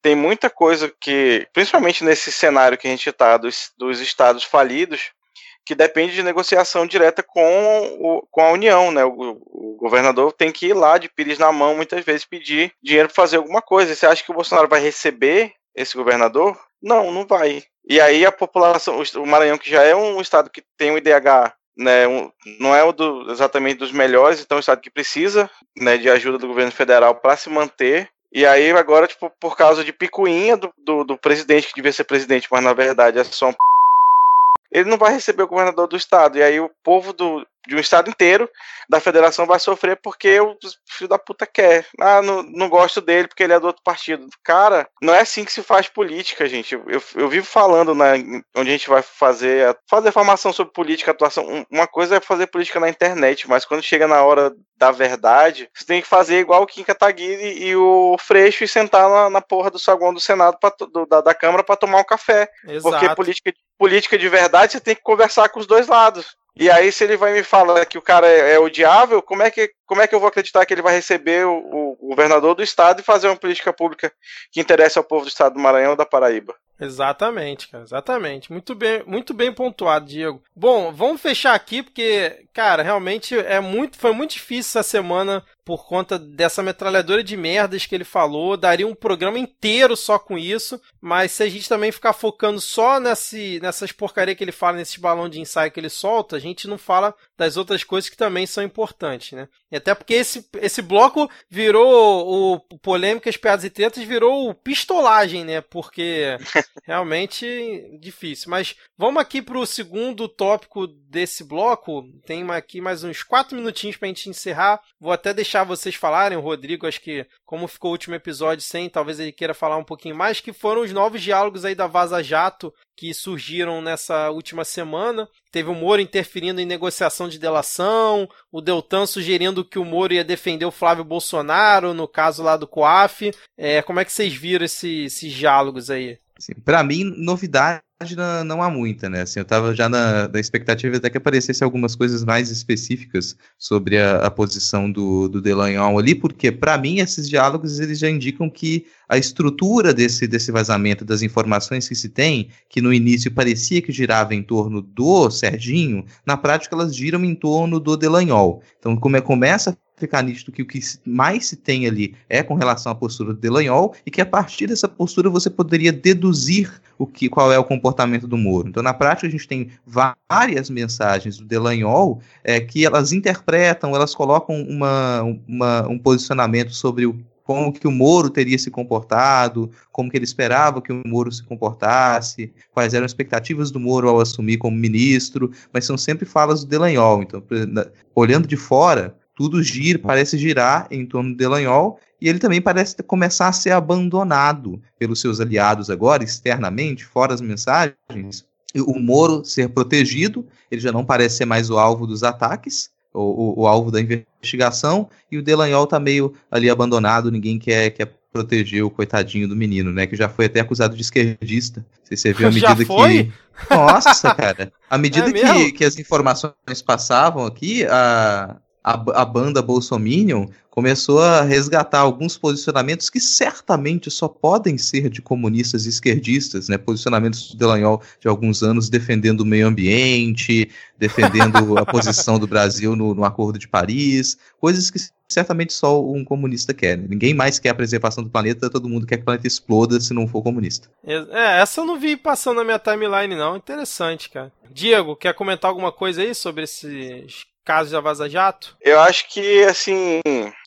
tem muita coisa que, principalmente nesse cenário que a gente está dos, dos estados falidos, que depende de negociação direta com, o, com a União, né? O, o, governador tem que ir lá de pires na mão, muitas vezes, pedir dinheiro para fazer alguma coisa. Você acha que o Bolsonaro vai receber esse governador? Não, não vai. E aí a população, o Maranhão, que já é um estado que tem um IDH né, um, não é do, exatamente dos melhores, então é um estado que precisa né, de ajuda do governo federal para se manter. E aí agora, tipo, por causa de picuinha do, do, do presidente, que devia ser presidente, mas na verdade é só um ele não vai receber o governador do estado. E aí o povo do, de um estado inteiro da federação vai sofrer porque o filho da puta quer. Ah, não, não gosto dele porque ele é do outro partido. Cara, não é assim que se faz política, gente. Eu, eu vivo falando na, onde a gente vai fazer, fazer formação sobre política, atuação. Uma coisa é fazer política na internet, mas quando chega na hora da verdade, você tem que fazer igual o Kim Kataguiri e o Freixo e sentar na, na porra do saguão do Senado, pra, do, da, da Câmara, para tomar um café. Exato. Porque política, política de verdade você tem que conversar com os dois lados. E aí, se ele vai me falar que o cara é, é, odiável, como é, que, como é que eu vou acreditar que ele vai receber o, o, governador do estado e fazer uma política pública que interesse ao povo do estado do Maranhão ou da Paraíba? Exatamente, cara, exatamente. Muito bem, muito bem pontuado, Diego. Bom, vamos fechar aqui porque, cara, realmente é muito, foi muito difícil essa semana por conta dessa metralhadora de merdas que ele falou. Daria um programa inteiro só com isso, mas se a gente também ficar focando só nesse, nessas porcarias que ele fala, nesses balão de ensaio que ele solta, a gente não fala das outras coisas que também são importantes, né? E até porque esse, esse bloco virou o Polêmicas, Piadas e Tretas, virou o pistolagem, né? Porque realmente difícil. Mas vamos aqui para o segundo tópico desse bloco. Tem aqui mais uns quatro minutinhos para a gente encerrar. Vou até deixar deixar vocês falarem, o Rodrigo, acho que como ficou o último episódio sem, talvez ele queira falar um pouquinho mais, que foram os novos diálogos aí da Vaza Jato que surgiram nessa última semana. Teve o Moro interferindo em negociação de delação, o Deltan sugerindo que o Moro ia defender o Flávio Bolsonaro, no caso lá do COAF. É, como é que vocês viram esse, esses diálogos aí? Para mim, novidade não, não há muita, né? Assim, eu estava já na, na, expectativa até que aparecesse algumas coisas mais específicas sobre a, a posição do, do Delanhol ali, porque para mim esses diálogos eles já indicam que a estrutura desse, desse vazamento das informações que se tem, que no início parecia que girava em torno do Serginho, na prática elas giram em torno do Delanhol. Então como é, começa ficar nítido que o que mais se tem ali é com relação à postura do Delanhol e que a partir dessa postura você poderia deduzir o que, qual é o comportamento do Moro. Então, na prática, a gente tem várias mensagens do Delanhol é, que elas interpretam, elas colocam uma, uma, um posicionamento sobre o como que o Moro teria se comportado, como que ele esperava que o Moro se comportasse, quais eram as expectativas do Moro ao assumir como ministro, mas são sempre falas do Delanhol. Então, olhando de fora, tudo gira, parece girar em torno do Delanhol, e ele também parece começar a ser abandonado pelos seus aliados agora, externamente, fora as mensagens. O Moro ser protegido, ele já não parece ser mais o alvo dos ataques, o, o, o alvo da investigação, e o Delanhol está meio ali abandonado, ninguém quer, quer proteger o coitadinho do menino, né? Que já foi até acusado de esquerdista. Se você viu a medida que. Nossa, cara. À medida é que, que as informações passavam aqui, a, a, a banda Bolsominion começou a resgatar alguns posicionamentos que certamente só podem ser de comunistas e esquerdistas, né? Posicionamentos do Delanhol de alguns anos defendendo o meio ambiente, defendendo a posição do Brasil no, no, Acordo de Paris, coisas que certamente só um comunista quer. Né? Ninguém mais quer a preservação do planeta, todo mundo quer que o planeta exploda se não for comunista. É, essa eu não vi passando na minha timeline, não. Interessante, cara. Diego, quer comentar alguma coisa aí sobre esses caso da Vaza Jato? Eu acho que, assim,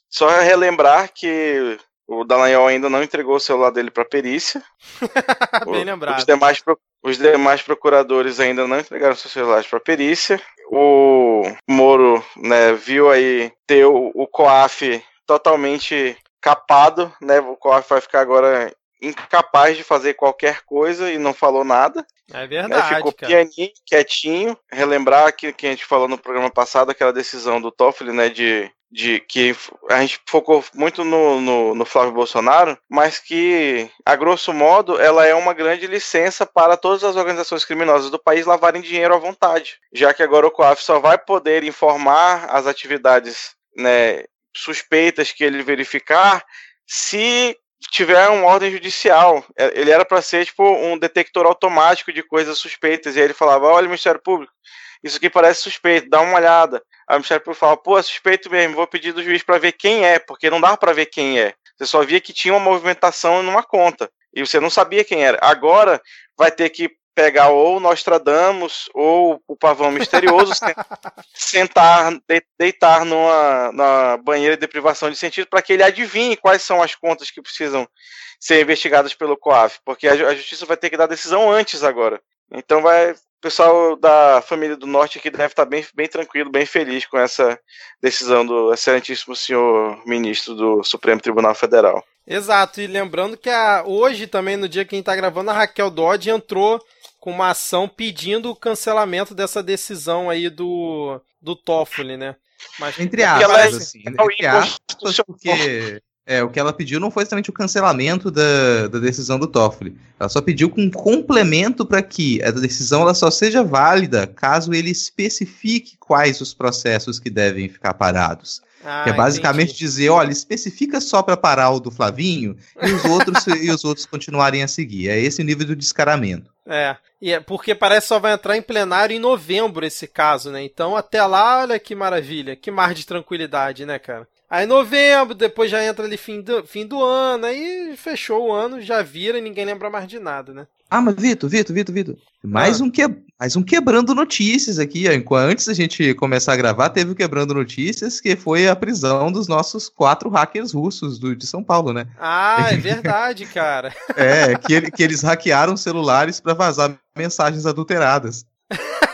só relembrar que o Dallagnol ainda não entregou o celular dele para perícia. Bem lembrado. Os demais, os demais procuradores ainda não entregaram seus celulares para perícia. O Moro né, viu aí ter o, o COAF totalmente capado, né? O COAF vai ficar agora incapaz de fazer qualquer coisa e não falou nada. É verdade. Né? Ficou cara. pianinho, quietinho. Relembrar que, que a gente falou no programa passado, aquela decisão do Toffoli, né, de de que a gente focou muito no, no, no, Flávio Bolsonaro, mas que, a grosso modo, ela é uma grande licença para todas as organizações criminosas do país lavarem dinheiro à vontade, já que agora o COAF só vai poder informar as atividades né, suspeitas que ele verificar se tiver uma ordem judicial. É, ele era para ser tipo um detector automático de coisas suspeitas, e aí ele falava: olha, Ministério Público, isso aqui parece suspeito, dá uma olhada. Aí o Ministério Público fala, pô, é suspeito mesmo, vou pedir do juiz para ver quem é, porque não dava para ver quem é. Você só via que tinha uma movimentação numa conta. E você não sabia quem era. Agora vai ter que pegar ou Nostradamus ou o pavão misterioso, sentar, deitar numa, numa banheira de privação de sentido para que ele adivinhe quais são as contas que precisam ser investigadas pelo COAF, porque a, justiça vai ter que dar decisão antes agora. Então vai, o pessoal da família do Norte aqui deve estar bem, bem tranquilo, bem feliz com essa decisão do excelentíssimo senhor ministro do Supremo Tribunal Federal. Exato, e lembrando que a, hoje também, no dia que a gente está gravando, a Raquel Dodge entrou com uma ação pedindo o cancelamento dessa decisão aí do, do Toffoli, né? Mas, entre aspas, assim, entre aspas, porque é, o que ela pediu não foi exatamente o cancelamento da, da decisão do Toffoli. Ela só pediu um complemento para que a decisão ela só seja válida caso ele especifique quais os processos que devem ficar parados. Ah, que é basicamente entendi. dizer, olha, especifica só para parar o do Flavinho e os outros e os outros continuarem a seguir. É esse o nível do descaramento. É, e é porque parece que só vai entrar em plenário em novembro esse caso, né? Então até lá, olha que maravilha, que mar de tranquilidade, né, cara? Aí novembro, depois já entra ali fim do, fim do ano, aí fechou o ano, já vira e ninguém lembra mais de nada, né? Ah, mas Vitor, Vitor, Vitor, Vitor. Mais, ah. um que... mais um quebrando notícias aqui. Antes da gente começar a gravar, teve o quebrando notícias, que foi a prisão dos nossos quatro hackers russos do, de São Paulo, né? Ah, é verdade, cara. é, que, ele, que eles hackearam celulares para vazar mensagens adulteradas.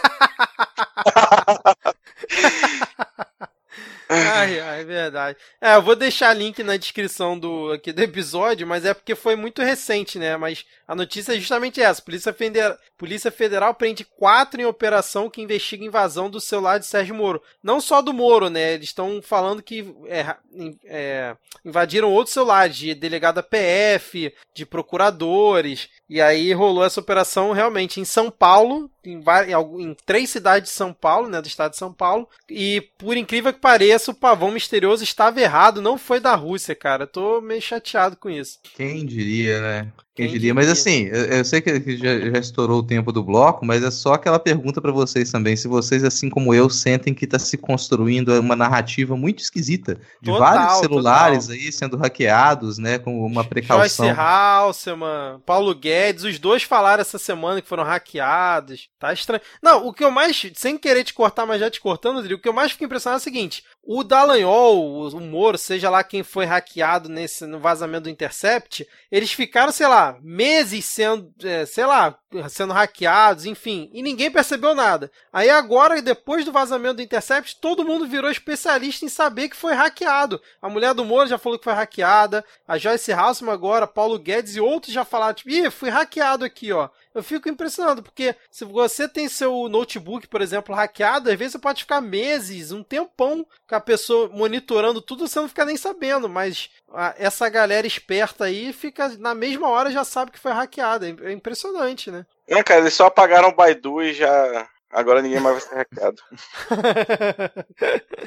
Ai, ai, é verdade. É, eu vou deixar link na descrição do, aqui do episódio, mas é porque foi muito recente, né? Mas a notícia é justamente essa. Polícia Federal, Polícia Federal prende quatro em operação que investiga invasão do celular de Sérgio Moro. Não só do Moro, né? Eles estão falando que é, é, invadiram outros celulares, de delegada PF, de procuradores. E aí rolou essa operação realmente em São Paulo, em, em, em, três cidades de São Paulo, né, do estado de São Paulo. E por incrível que pareça, pavão misterioso estava errado, não foi da Rússia, cara. Tô meio chateado com isso. Quem diria, né? Quem, diria? Mas assim, eu, eu sei que já, já, estourou o tempo do bloco, mas é só aquela pergunta para vocês também. Se vocês, assim como eu, sentem que está se construindo uma narrativa muito esquisita de total, vários celulares total. aí sendo hackeados, né? Com uma precaução. Joyce Halseman, Paulo Guedes, os dois falaram essa semana que foram hackeados. Tá estranho. Não, o que eu mais, sem querer te cortar, mas já te cortando, Rodrigo, o que eu mais fico impressionado é o seguinte: o Dallagnol, o Moro, seja lá quem foi hackeado nesse no vazamento do Intercept, eles ficaram, sei lá, meses sendo, é, sei lá, sendo hackeados, enfim, e ninguém percebeu nada. Aí agora, depois do vazamento do Intercept, todo mundo virou especialista em saber que foi hackeado. A mulher do Moro já falou que foi hackeada, a Joyce Halseman agora, Paulo Guedes e outros já falaram, tipo, ih, fui hackeado aqui, ó. Eu fico impressionado, porque se você tem seu notebook, por exemplo, hackeado, às vezes você pode ficar meses, um tempão com a pessoa monitorando tudo, você não fica nem sabendo, mas essa galera esperta aí fica na mesma hora já sabe que foi hackeada. É impressionante, né? Não, cara, eles só apagaram o Baidu e já. Agora ninguém mais vai ser hackeado.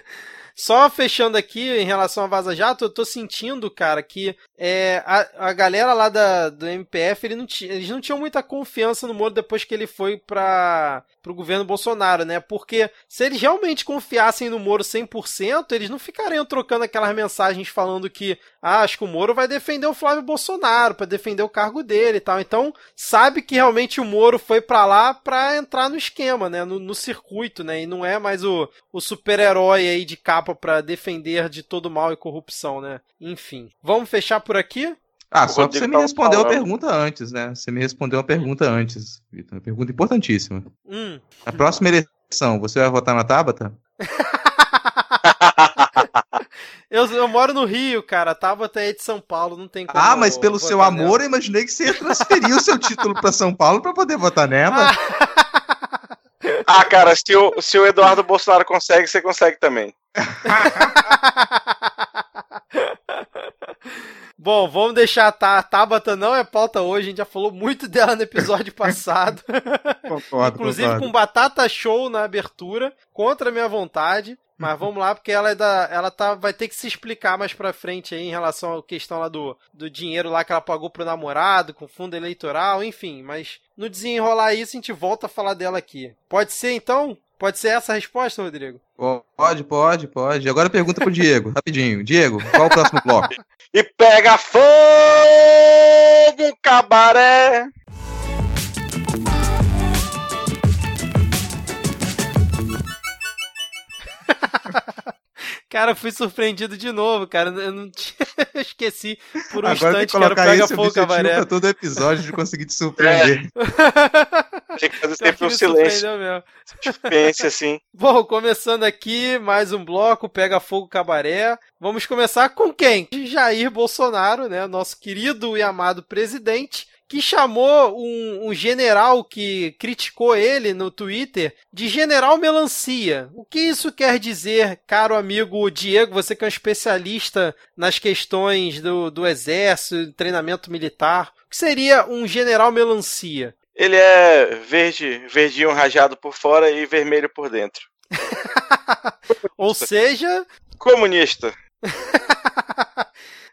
Só fechando aqui em relação a Vaza Jato, eu tô sentindo, cara, que é, a, a galera lá da, do MPF, ele não eles não tinham muita confiança no Moro depois que ele foi para o governo Bolsonaro, né? Porque se eles realmente confiassem no Moro 100%, eles não ficariam trocando aquelas mensagens falando que ah, acho que o Moro vai defender o Flávio Bolsonaro, para defender o cargo dele e tal. Então, sabe que realmente o Moro foi para lá para entrar no esquema, né? No, no, circuito, né? E não é mais o, o super-herói aí de capa para defender de todo mal e corrupção, né? Enfim. Vamos fechar por aqui? Ah, só que você me respondeu falando. a pergunta antes, né? Você me respondeu a pergunta antes, Vitor. Uma pergunta importantíssima. Hum. A próxima eleição, você vai votar na Tabata? eu, eu, moro no Rio, cara. A Tabata é de São Paulo, não tem como. Ah, mas pelo seu amor, nela. eu imaginei que você ia transferir o seu título para São Paulo para poder votar nela. ah, cara, se o, se o Eduardo Bolsonaro consegue, você consegue também. Bom, vamos deixar tá, a Tabata não é pauta hoje, a gente já falou muito dela no episódio passado. concordo, Inclusive concordo. com batata show na abertura, contra a minha vontade. Mas vamos lá, porque ela é da. Ela tá, vai ter que se explicar mais pra frente aí em relação à questão lá do, do dinheiro lá que ela pagou pro namorado, com fundo eleitoral, enfim. Mas no desenrolar isso, a gente volta a falar dela aqui. Pode ser então? Pode ser essa a resposta, Rodrigo? Pode, pode, pode. Agora pergunta pro Diego, rapidinho. Diego, qual o próximo bloco? e pega fogo, cabaré! Cara, fui surpreendido de novo, cara. Eu não tinha... esqueci por um Agora instante que era o Pega Fogo Cabaré. todo episódio de conseguir te surpreender. É. Tem que fazer sempre um silêncio. Suspense, assim. Bom, começando aqui, mais um bloco, Pega Fogo Cabaré. Vamos começar com quem? Jair Bolsonaro, né? Nosso querido e amado presidente que chamou um, um, general que criticou ele no Twitter de General Melancia. O que isso quer dizer, caro amigo Diego, você que é um especialista nas questões do, do exército, treinamento militar? O que seria um General Melancia? Ele é verde, verdinho rajado por fora e vermelho por dentro. Ou seja. Comunista.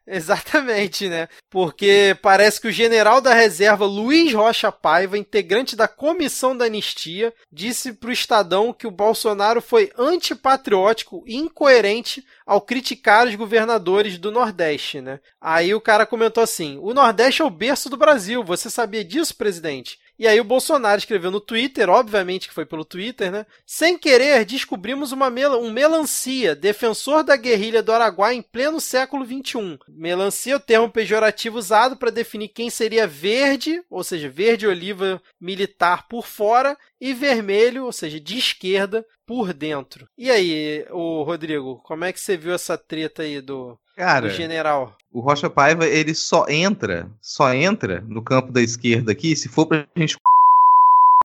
Exatamente, né? Porque parece que o general da reserva Luiz Rocha Paiva, integrante da comissão da anistia, disse para o Estadão que o Bolsonaro foi antipatriótico e incoerente ao criticar os governadores do Nordeste, né? Aí o cara comentou assim: "O Nordeste é o berço do Brasil, você sabia disso, presidente?" E aí o Bolsonaro escreveu no Twitter, obviamente que foi pelo Twitter, né? Sem querer, descobrimos uma mel um melancia, defensor da guerrilha do Araguai em pleno século XXI. Melancia é o termo pejorativo usado para definir quem seria verde, ou seja, verde oliva militar por fora, e vermelho, ou seja, de esquerda, por dentro. E aí, o Rodrigo, como é que você viu essa treta aí do, Cara, do general? O Rocha Paiva, ele só entra, só entra no campo da esquerda aqui se for pra gente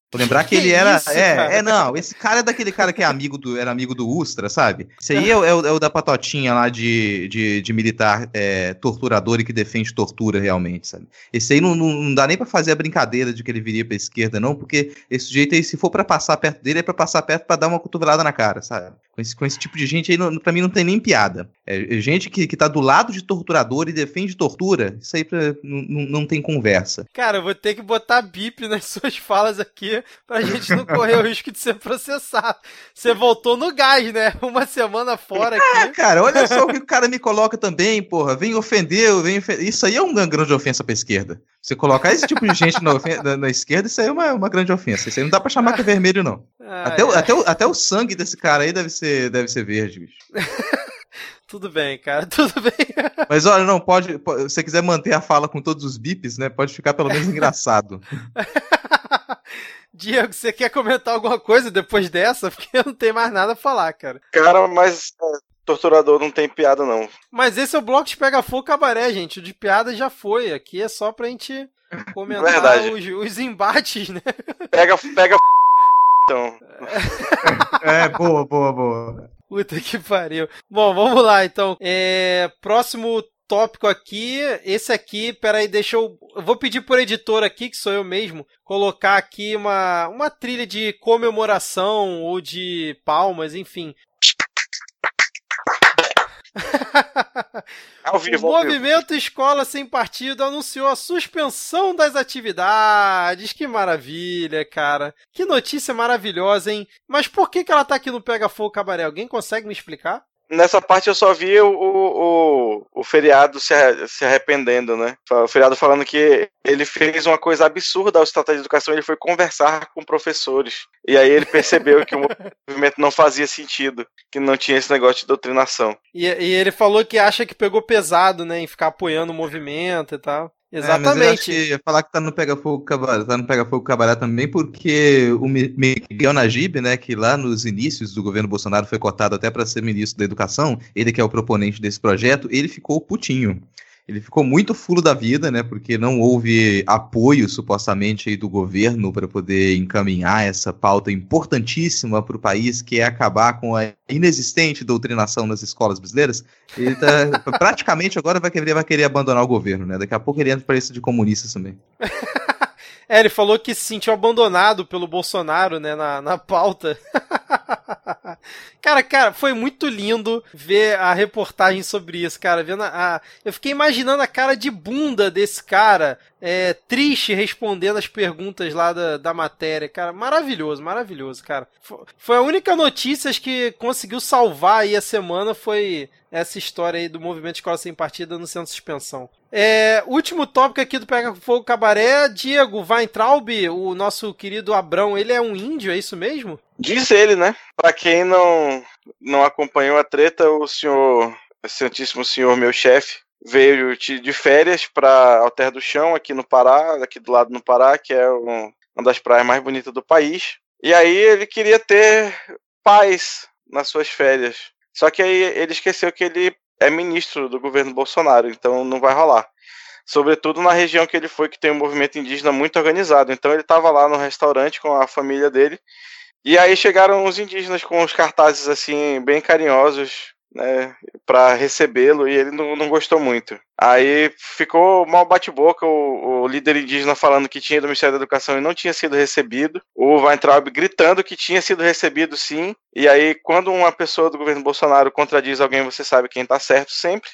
Vou lembrar que, que ele era. Isso, é, é, não. Esse cara é daquele cara que é amigo do, era amigo do Ustra, sabe? Esse aí é, é, o, é o, da patotinha lá de, de, de militar é, torturador e que defende tortura realmente, sabe? Esse aí não, não, não dá nem para fazer a brincadeira de que ele viria pra esquerda, não, porque esse jeito aí, se for para passar perto dele, é para passar perto para dar uma cotovelada na cara, sabe? Com esse, com esse tipo de gente aí, não, pra mim, não tem nem piada. É, gente que, que tá do lado de torturador e defende tortura, isso aí pra, não, não tem conversa. Cara, eu vou ter que botar bip nas suas falas aqui pra gente não correr o risco de ser processado. Você voltou no gás, né? Uma semana fora é, aqui. É, cara, olha só o que o cara me coloca também, porra. Vem ofender, vem ofender. Isso aí é uma grande ofensa pra esquerda. Você colocar esse tipo de gente na, na, na, esquerda, isso aí é uma, uma grande ofensa. Isso aí não dá pra chamar que é vermelho, não. Ah, até, é. até, o, até o sangue desse cara aí deve ser, deve ser verde, bicho. Tudo bem, cara, tudo bem. Mas olha, não, pode, pode. Se você quiser manter a fala com todos os bips, né? Pode ficar pelo menos engraçado. Diego, você quer comentar alguma coisa depois dessa? Porque eu não tenho mais nada a falar, cara. Cara, mas é, torturador não tem piada, não. Mas esse é o bloco de pega fogo cabaré, gente. O de piada já foi. Aqui é só pra gente comentar os, os, embates, né? Pega, pega então. É, boa, boa, boa. Puta que pariu. Bom, vamos lá então. É, próximo tópico aqui. Esse aqui, peraí, deixa eu. Eu vou pedir por editor aqui, que sou eu mesmo, colocar aqui uma, uma trilha de comemoração ou de palmas, enfim. Ao vivo, o Movimento Escola Sem Partido anunciou a suspensão das atividades. Que maravilha, cara. Que notícia maravilhosa, hein? Mas por que, que ela tá aqui no Pega Fogo Cabaré? Alguém consegue me explicar? Nessa parte eu só vi o, o, o feriado se, se arrependendo, né? O feriado falando que ele fez uma coisa absurda ao se tratar de educação, ele foi conversar com professores. E aí ele percebeu que o movimento não fazia sentido, que não tinha esse negócio de doutrinação. E, e ele falou que acha que pegou pesado, né, em ficar apoiando o movimento e tal. Exatamente. É, eu falar que tá no Pega Fogo Cabaré, tá no Pega Fogo Cabaré também, porque o Miguel Najib, né, que lá nos inícios do governo Bolsonaro foi cotado até para ser ministro da Educação, ele que é o proponente desse projeto, ele ficou putinho. Ele ficou muito fulo da vida, né? Porque não houve apoio, supostamente, aí, do governo para poder encaminhar essa pauta importantíssima para o país, que é acabar com a inexistente doutrinação nas escolas brasileiras. Ele tá, praticamente agora vai querer, vai querer abandonar o governo, né? Daqui a pouco ele entra para isso de comunistas também. É, ele falou que se sentiu abandonado pelo Bolsonaro, né, na, na pauta. cara, cara, foi muito lindo ver a reportagem sobre isso, cara. Vendo a, eu fiquei imaginando a cara de bunda desse cara, é, triste respondendo as perguntas lá da, da matéria, cara. Maravilhoso, maravilhoso, cara. Foi, a única notícia que conseguiu salvar aí a semana foi essa história aí do movimento Escola Sem Partida anunciando suspensão. É, último tópico aqui do Pega Fogo Cabaré, Diego Weintraub, o nosso querido Abrão, ele é um índio, é isso mesmo? Diz ele, né? Para quem não, não acompanhou a treta, o senhor, excelentíssimo senhor, meu chefe, veio de férias para Alter do Chão, aqui no Pará, aqui do lado no Pará, que é um, uma das praias mais bonitas do país. E aí ele queria ter paz nas suas férias. Só que aí ele esqueceu que ele é ministro do governo Bolsonaro, então não vai rolar. Sobretudo na região que ele foi, que tem um movimento indígena muito organizado. Então ele estava lá no restaurante com a família dele. E aí chegaram os indígenas com os cartazes assim, bem carinhosos, né, para recebê-lo e ele não, não, gostou muito. Aí ficou mal bate-boca o, o, líder indígena falando que tinha do Ministério da Educação e não tinha sido recebido, o Weintraub gritando que tinha sido recebido sim, e aí quando uma pessoa do governo Bolsonaro contradiz alguém, você sabe quem está certo sempre.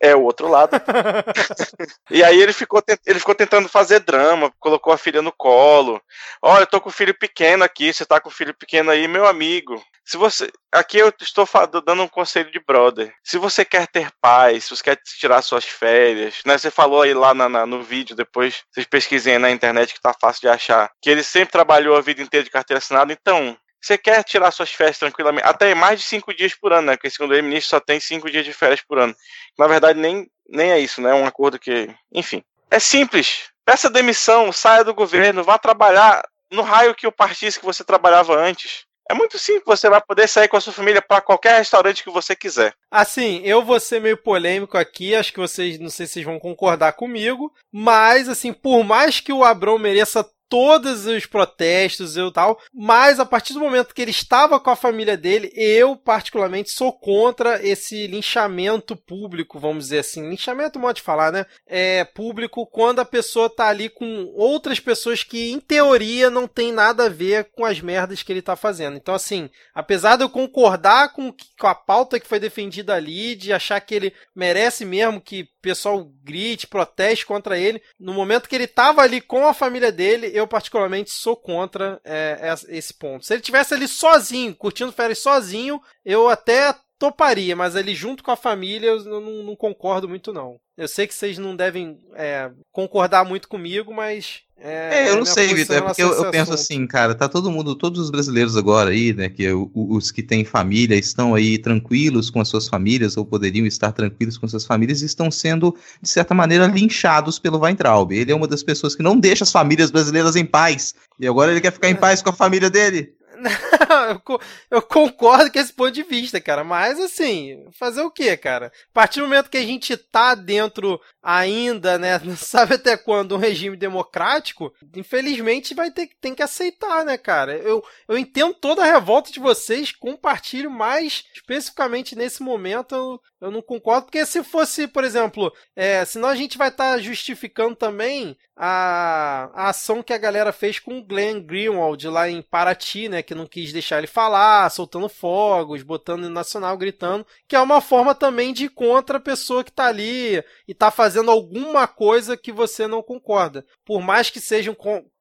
É o outro lado. e aí ele ficou, ele ficou tentando fazer drama, colocou a filha no colo. Olha, eu tô com o filho pequeno aqui, você tá com o filho pequeno aí, meu amigo. Se você. Aqui eu estou dando um conselho de brother. Se você quer ter paz, se você quer tirar suas férias, né? Você falou aí lá na, na, no vídeo, depois vocês pesquisem aí na internet que tá fácil de achar. Que ele sempre trabalhou a vida inteira de carteira assinada, então você quer tirar suas férias tranquilamente, até mais de cinco dias por ano, né? Porque segundo o ministro só tem cinco dias de férias por ano. Na verdade, nem, nem é isso, né? É um acordo que. Enfim. É simples. Peça demissão, saia do governo, vá trabalhar no raio que o partido que você trabalhava antes. É muito simples, você vai poder sair com a sua família para qualquer restaurante que você quiser. Assim, eu vou ser meio polêmico aqui, acho que vocês, não sei se vocês vão concordar comigo, mas assim, por mais que o Abrão mereça todos os protestos e tal, mas a partir do momento que ele estava com a família dele, eu particularmente sou contra esse linchamento público, vamos dizer assim, linchamento modo de falar, né? É público quando a pessoa tá ali com outras pessoas que em teoria não tem nada a ver com as merdas que ele tá fazendo. Então assim, apesar de eu concordar com, com a pauta que foi defendida ali, de achar que ele merece mesmo que pessoal grite, proteste contra ele, no momento que ele tava ali com a família dele, eu particularmente sou contra é, esse ponto. Se ele tivesse ali sozinho, curtindo férias sozinho, eu até toparia, mas ali junto com a família eu não, não concordo muito não. Eu sei que vocês não devem é, concordar muito comigo, mas é, é, eu não sei, Vitor, é porque eu, eu penso assim, cara, tá todo mundo, todos os brasileiros agora aí, né, que os que têm família estão aí tranquilos com as suas famílias, ou poderiam estar tranquilos com suas famílias, e estão sendo, de certa maneira, linchados pelo Weintraub. Ele é uma das pessoas que não deixa as famílias brasileiras em paz, e agora ele quer ficar em paz com a família dele. eu, concordo com esse ponto de vista, cara. Mas assim, fazer o que, cara? A partir do momento que a gente tá dentro ainda, né? Não sabe até quando um regime democrático, infelizmente vai ter tem que aceitar, né, cara? Eu, eu entendo toda a revolta de vocês, compartilho, mas especificamente nesse momento eu, eu não concordo, porque se fosse, por exemplo, é, senão a gente vai estar tá justificando também a, a ação que a galera fez com o Glenn Greenwald lá em Paraty, né? Que que não quis deixar ele falar, soltando fogos, botando nacional, gritando, que é uma forma também de ir contra a pessoa que tá ali e tá fazendo alguma coisa que você não concorda. Por mais que sejam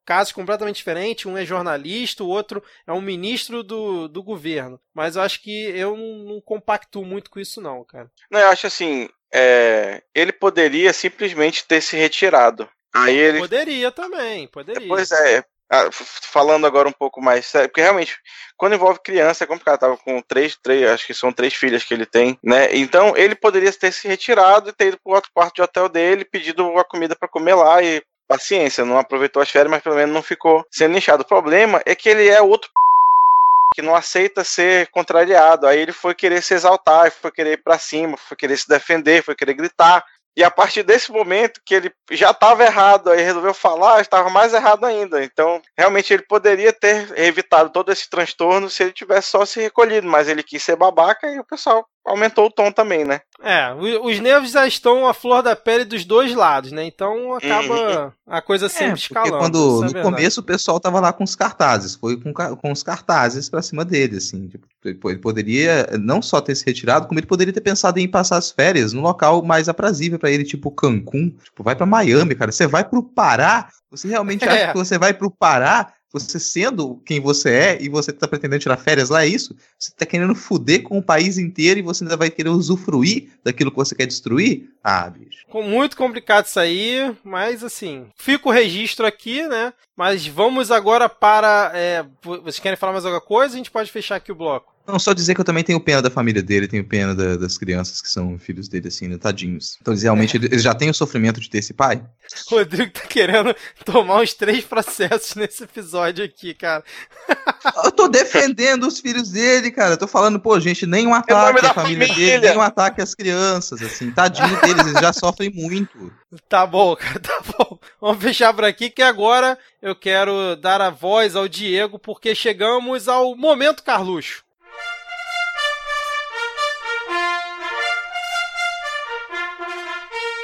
casos completamente diferentes, um é jornalista, o outro é um ministro do, do governo. Mas eu acho que eu não, não compactuo muito com isso, não, cara. Não, eu acho assim, é, ele poderia simplesmente ter se retirado. Aí ele. Poderia também, poderia. Pois é, ah, falando agora um pouco mais sério, porque realmente, quando envolve criança é complicado. Tava com três, três, acho que são três filhas que ele tem, né? Então ele poderia ter se retirado e ter ido pro outro quarto de hotel dele, pedido a comida para comer lá e paciência, não aproveitou as férias, mas pelo menos não ficou sendo inchado. O problema é que ele é outro que não aceita ser contrariado. Aí ele foi querer se exaltar, foi querer ir para cima, foi querer se defender, foi querer gritar. E a partir desse momento que ele já estava errado, aí resolveu falar, estava mais errado ainda. Então, realmente ele poderia ter evitado todo esse transtorno se ele tivesse só se recolhido, mas ele quis ser babaca e o pessoal aumentou o tom também, né? É, os nervos já estão à flor da pele dos dois lados, né? Então acaba uhum. a coisa sempre é, escalando. quando é no começo o pessoal tava lá com os cartazes, foi com, com os cartazes para cima dele, assim. Tipo, ele poderia não só ter se retirado, como ele poderia ter pensado em passar as férias num local mais aprazível para ele, tipo Cancún. Tipo, vai para Miami, cara. Você vai pro Pará? Você realmente acha é. que você vai pro Pará você sendo quem você é e você tá pretendendo tirar férias lá, é isso? Você tá querendo fuder com o país inteiro e você ainda vai querer usufruir daquilo que você quer destruir? Ah, bicho. Muito complicado isso aí, mas assim, fica o registro aqui, né? Mas vamos agora para. É, vocês querem falar mais alguma coisa? A gente pode fechar aqui o bloco. Não, só dizer que eu também tenho pena da família dele, tenho pena da, das crianças que são filhos dele, assim, né, tadinhos. Então, realmente, é. eles já têm o sofrimento de ter esse pai. O Rodrigo tá querendo tomar uns três processos nesse episódio aqui, cara. Eu tô defendendo os filhos dele, cara. Eu tô falando, pô, gente, nem um ataque à família, família, dele, nem um ataque às crianças, assim. Tadinho deles, eles já sofrem muito. Tá bom, cara, tá bom. Vamos fechar por aqui que agora eu quero dar a voz ao Diego, porque chegamos ao momento Carluxo.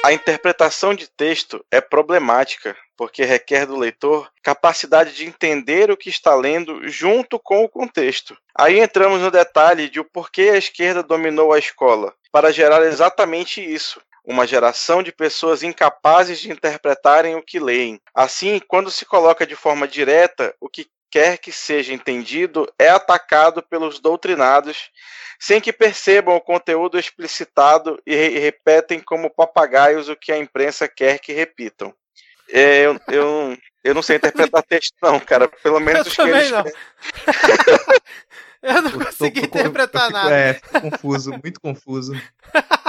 A interpretação de texto é problemática, porque requer do leitor capacidade de entender o que está lendo junto com o contexto. Aí entramos no detalhe de o porquê a esquerda dominou a escola, para gerar exatamente isso. Uma geração de pessoas incapazes de interpretarem o que leem. Assim, quando se coloca de forma direta o que quer que seja entendido, é atacado pelos doutrinados, sem que percebam o conteúdo explicitado e, re repetem como papagaios o que a imprensa quer que repitam. É, eu, eu, eu não sei interpretar texto, não, cara. Pelo menos eu os também que eles... não. eu não consegui interpretar fico, nada. É, confuso, muito confuso.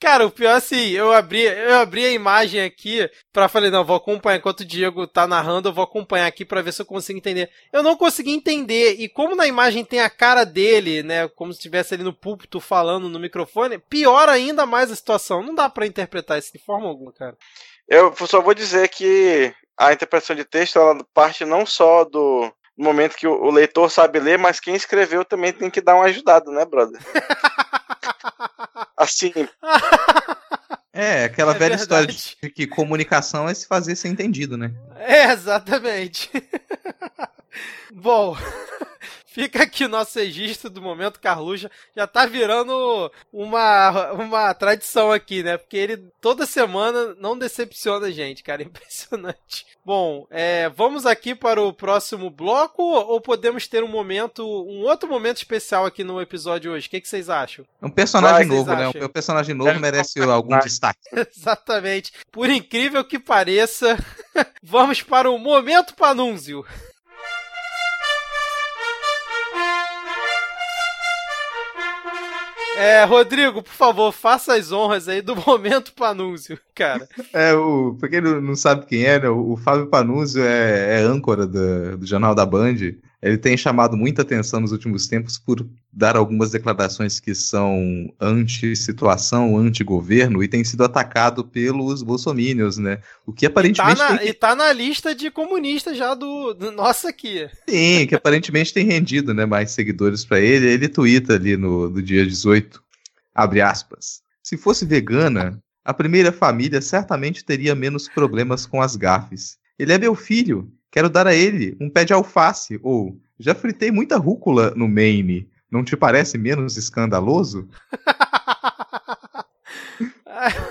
Cara, o pior é assim, eu abri, eu abri a imagem aqui pra falei, não, vou acompanhar, enquanto o Diego tá narrando, eu vou acompanhar aqui pra ver se eu consigo entender. Eu não consegui entender, e como na imagem tem a cara dele, né, como se estivesse ali no púlpito falando no microfone, pior ainda mais a situação. Não dá para interpretar isso de forma alguma, cara. Eu só vou dizer que a interpretação de texto, ela parte não só do momento que o leitor sabe ler, mas quem escreveu também tem que dar uma ajudada, né, brother? assim. É, aquela é velha verdade. história de que comunicação é se fazer ser entendido, né? É, exatamente. Bom, fica aqui o nosso registro do momento Carluxa. Já tá virando uma, uma tradição aqui, né? Porque ele toda semana não decepciona a gente, cara. Impressionante. Bom, é, vamos aqui para o próximo bloco ou podemos ter um momento, um outro momento especial aqui no episódio hoje? O que, que vocês acham? Um personagem novo, né? Um personagem novo é, merece algum destaque. Exatamente. Por incrível que pareça, vamos para o momento Panúnzio. É, Rodrigo, por favor, faça as honras aí do momento Panúzio, cara. É, o, pra quem não sabe quem é, né, o, Fábio Panúzio é, é âncora do, do Jornal da Band. Ele tem chamado muita atenção nos últimos tempos por dar algumas declarações que são anti-situação, anti-governo, e tem sido atacado pelos bolsomínios, né? O que aparentemente. E tá na, tem... e tá na lista de comunistas já do, do nosso aqui. Sim, que aparentemente tem rendido né, mais seguidores para ele. Ele twitta ali no, no dia 18, abre aspas. Se fosse vegana, a primeira família certamente teria menos problemas com as gafes. Ele é meu filho, Quero dar a ele um pé de alface, ou Já fritei muita rúcula no Maine. Não te parece menos escandaloso?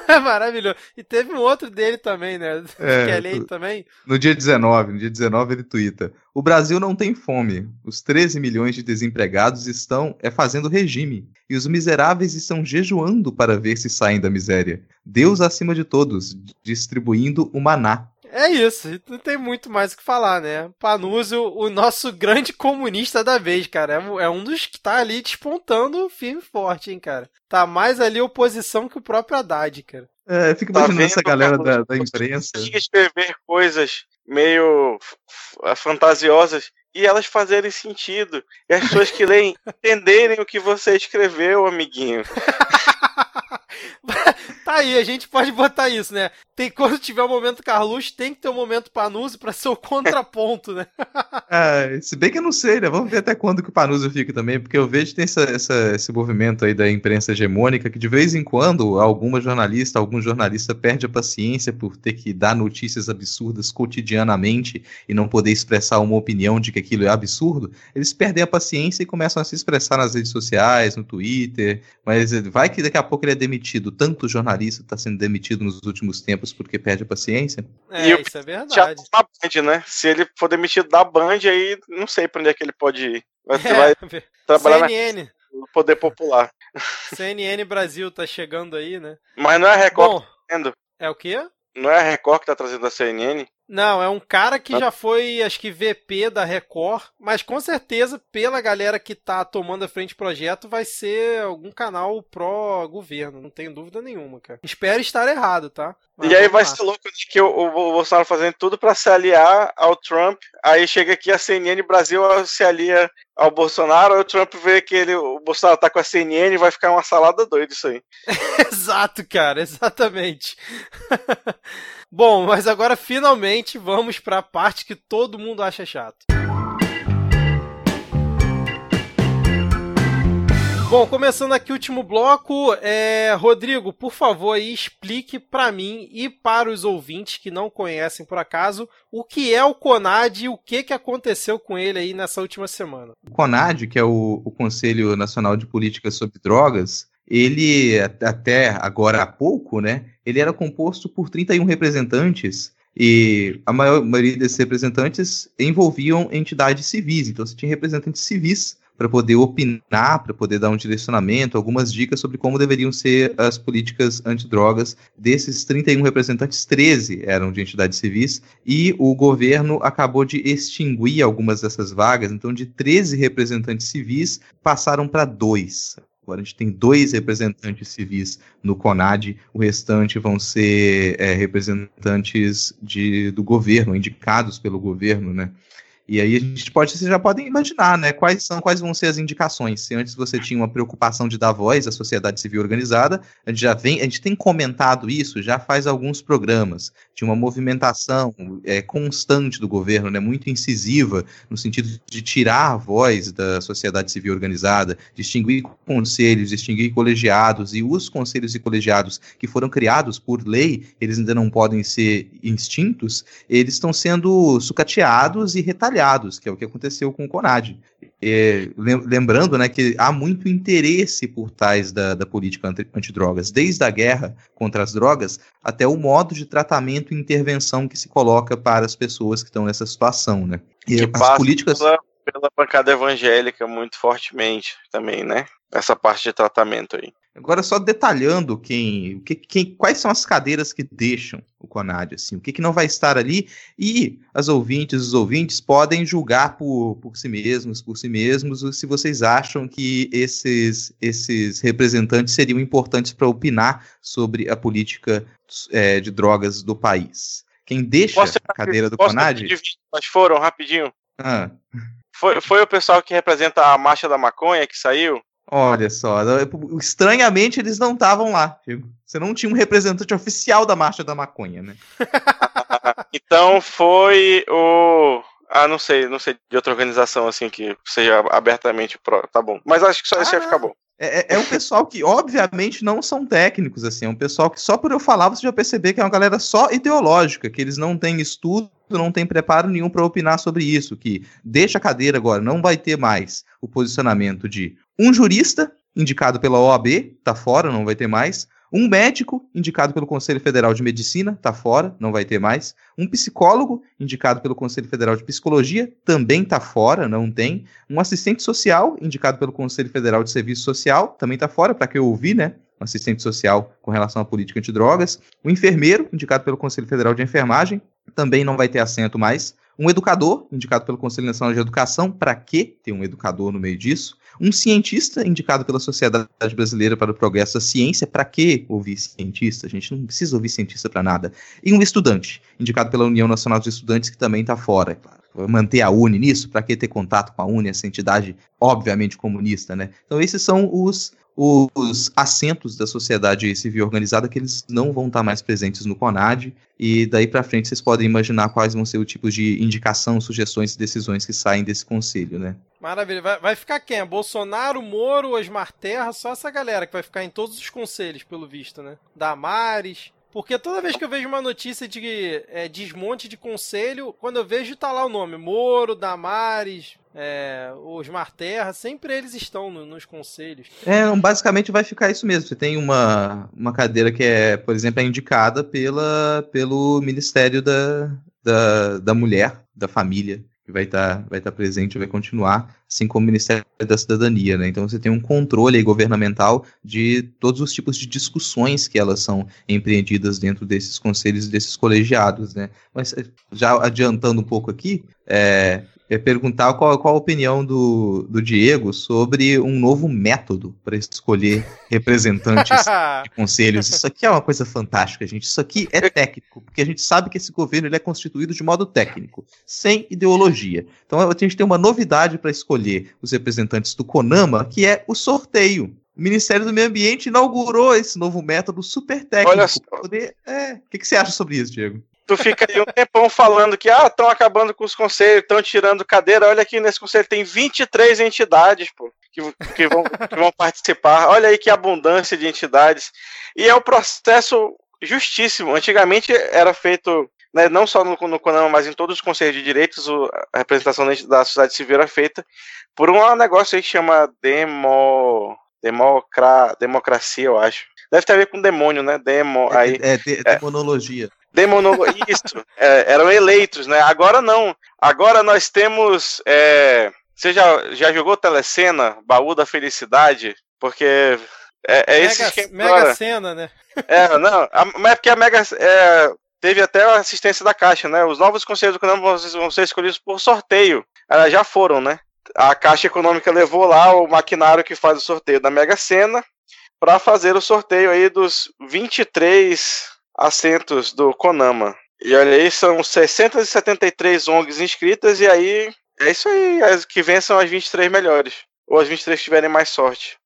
É maravilhoso. E teve um outro dele também, né? É, que é lei também. No dia 19, no dia 19 ele twitta. O Brasil não tem fome. Os 13 milhões de desempregados estão é fazendo regime. E os miseráveis estão jejuando para ver se saem da miséria. Deus acima de todos, distribuindo o maná. É isso, não tem muito mais o que falar, né? Panúzio, o nosso grande comunista da vez, cara. É, é um dos que tá ali despontando firme e forte, hein, cara. Tá mais ali oposição que o próprio Haddad, cara. É, fica tá imaginando essa galera da, da imprensa. escrever coisas meio fantasiosas e elas fazerem sentido. E as pessoas que leem entenderem o que você escreveu, amiguinho. tá aí, a gente pode botar isso, né? Tem, quando tiver o um momento Carluxo, tem que ter o um momento Panuso para ser o contraponto, né? é, se bem que eu não sei, né? Vamos ver até quando que o Panuso fica também, porque eu vejo que tem essa, essa, esse movimento aí da imprensa hegemônica que de vez em quando alguma jornalista, algum jornalista perde a paciência por ter que dar notícias absurdas cotidianamente e não poder expressar uma opinião de que aquilo é absurdo. Eles perdem a paciência e começam a se expressar nas redes sociais, no Twitter, mas vai que daqui a pouco ele é demitido. Tanto jornalista está sendo demitido nos últimos tempos porque perde a paciência. É, e isso é verdade. Tá na Band, né? Se ele for demitido da Band, aí não sei para onde é que ele pode ir. Vai, é, vai trabalhar CNN. no poder popular. CNN Brasil tá chegando aí, né? Mas não é a Record Bom, que tá É o quê? Não é a Record que tá trazendo a CNN? Não, é um cara que já foi, acho que, VP da Record, mas com certeza, pela galera que tá tomando a frente do projeto, vai ser algum canal pró-governo, não tenho dúvida nenhuma, cara. Espero estar errado, tá? Mas e aí vai lá. ser louco né, que o, o, Bolsonaro fazendo tudo para se aliar ao Trump, aí chega aqui a CNN Brasil se alia ao Bolsonaro, aí o Trump vê que ele, o Bolsonaro tá com a CNN e vai ficar uma salada doida isso aí. Exato, cara, exatamente. Bom, mas agora finalmente vamos para a parte que todo mundo acha chato. Bom, começando aqui o último bloco, é... Rodrigo, por favor, aí, explique para mim e para os ouvintes que não conhecem por acaso o que é o CONAD e o que, que aconteceu com ele aí nessa última semana. O CONAD, que é o, o Conselho Nacional de Políticas sobre Drogas, ele até agora há pouco, né, ele era composto por 31 representantes e a maior, maioria desses representantes envolviam entidades civis, então você tinha representantes civis para poder opinar, para poder dar um direcionamento, algumas dicas sobre como deveriam ser as políticas antidrogas. Desses 31 representantes, 13 eram de entidades civis e o governo acabou de extinguir algumas dessas vagas, então de 13 representantes civis passaram para dois. Agora a gente tem dois representantes civis no CONAD, o restante vão ser é, representantes de, do governo, indicados pelo governo, né? E aí a gente pode, vocês já podem imaginar, né? Quais são, quais vão ser as indicações. Se antes você tinha uma preocupação de dar voz à sociedade civil organizada, a gente já vem, a gente tem comentado isso já faz alguns programas. Tinha uma movimentação é, constante do governo, né? Muito incisiva no sentido de tirar a voz da sociedade civil organizada, distinguir conselhos, distinguir colegiados e os conselhos e colegiados que foram criados por lei, eles ainda não podem ser extintos, eles estão sendo sucateados e retalhados que é o que aconteceu com o Conad. É, lembrando né, que há muito interesse por trás da, da política antidrogas, desde a guerra contra as drogas até o modo de tratamento e intervenção que se coloca para as pessoas que estão nessa situação. Né? E que as políticas. Pela, pela bancada evangélica muito fortemente também, né? Essa parte de tratamento aí. Agora, só detalhando quem, quem, quais são as cadeiras que deixam o CONAD, assim, o que, que não vai estar ali, e as ouvintes, os ouvintes podem julgar por, por si mesmos, por si mesmos, se vocês acham que esses, esses representantes seriam importantes para opinar sobre a política é, de drogas do país. Quem deixa a cadeira do CONAD... Mas foram, rapidinho. Ah. Foi, foi o pessoal que representa a Marcha da Maconha que saiu? Olha só, estranhamente eles não estavam lá. Você não tinha um representante oficial da Marcha da Maconha, né? então foi o. Ah, não sei, não sei de outra organização assim que seja abertamente pro. Tá bom. Mas acho que só isso ah, ia ficar bom. É, é, é, um pessoal que, obviamente, não são técnicos, assim. É um pessoal que, só por eu falar, você já perceber que é uma galera só ideológica, que eles não têm estudo, não têm preparo nenhum para opinar sobre isso, que deixa a cadeira agora, não vai ter mais o posicionamento de um jurista, indicado pela OAB, tá fora, não vai ter mais. Um médico, indicado pelo Conselho Federal de Medicina, está fora, não vai ter mais. Um psicólogo, indicado pelo Conselho Federal de Psicologia, também está fora, não tem. Um assistente social, indicado pelo Conselho Federal de Serviço Social, também está fora, para que eu ouvi, né? Um assistente social com relação à política antidrogas. Um enfermeiro, indicado pelo Conselho Federal de Enfermagem, também não vai ter assento mais. Um educador, indicado pelo Conselho Nacional de Educação, para que ter um educador no meio disso? Um cientista indicado pela Sociedade Brasileira para o Progresso da Ciência, para que ouvir cientista? A gente não precisa ouvir cientista para nada. E um estudante, indicado pela União Nacional dos Estudantes, que também está fora, é claro. Manter a UNE nisso, para que ter contato com a UNE, essa entidade obviamente comunista, né? Então esses são os os assentos da sociedade civil organizada que eles não vão estar mais presentes no CONAD e daí para frente vocês podem imaginar quais vão ser o tipo de indicação, sugestões e decisões que saem desse conselho, né? Maravilha. Vai, vai ficar quem? Bolsonaro, Moro, Osmar Terra, só essa galera que vai ficar em todos os conselhos, pelo visto, né? Damares, porque toda vez que eu vejo uma notícia de é, desmonte de conselho, quando eu vejo tá lá o nome Moro, Damares, é, Osmar Terra, sempre eles estão no, nos conselhos. É, basicamente vai ficar isso mesmo. Você tem uma, uma cadeira que é, por exemplo, é indicada pela, pelo Ministério da, da, da Mulher, da Família, que vai estar tá, vai tá presente, vai continuar, assim como o Ministério da Cidadania, né? Então você tem um controle governamental de todos os tipos de discussões que elas são empreendidas dentro desses conselhos e desses colegiados, né? Mas já adiantando um pouco aqui, é, é perguntar qual, qual a opinião do, do Diego sobre um novo método para escolher representantes de conselhos. Isso aqui é uma coisa fantástica, gente. Isso aqui é técnico, porque a gente sabe que esse governo ele é constituído de modo técnico, sem ideologia. Então a gente tem uma novidade para escolher os representantes do CONAMA, que é o sorteio. O Ministério do Meio Ambiente inaugurou esse novo método super técnico. Olha só. Poder... É. O que, que você acha sobre isso, Diego? Tu fica aí um tempão falando que ah, estão acabando com os conselhos, estão tirando cadeira. Olha aqui nesse conselho tem 23 entidades, pô, que, que, vão, que vão participar. Olha aí que abundância de entidades. E é um processo justíssimo. Antigamente era feito né, não só no, no CONAMA, mas em todos os conselhos de direitos, o, a representação da sociedade civil era feita por um negócio aí que chama demo, democra, democracia, eu acho. Deve ter a ver com demônio, né? Demo, é, aí, é, de, é, demonologia. Demonologia. Isso, é, eram eleitos, né? Agora não. Agora nós temos. É, você já, já jogou Telecena, Baú da Felicidade? Porque é, é esse Mega. Mega Sena, né? É, não. A, mas é porque a Mega. É, teve até a assistência da Caixa, né? Os novos conselhos do Conselho vão ser escolhidos por sorteio. Elas já foram, né? A Caixa Econômica levou lá o maquinário que faz o sorteio da Mega Sena para fazer o sorteio aí dos 23 assentos do Konama. E olha aí, são 673 ONGs inscritas, e aí é isso aí. As que vencem as 23 melhores. Ou as 23 que tiverem mais sorte.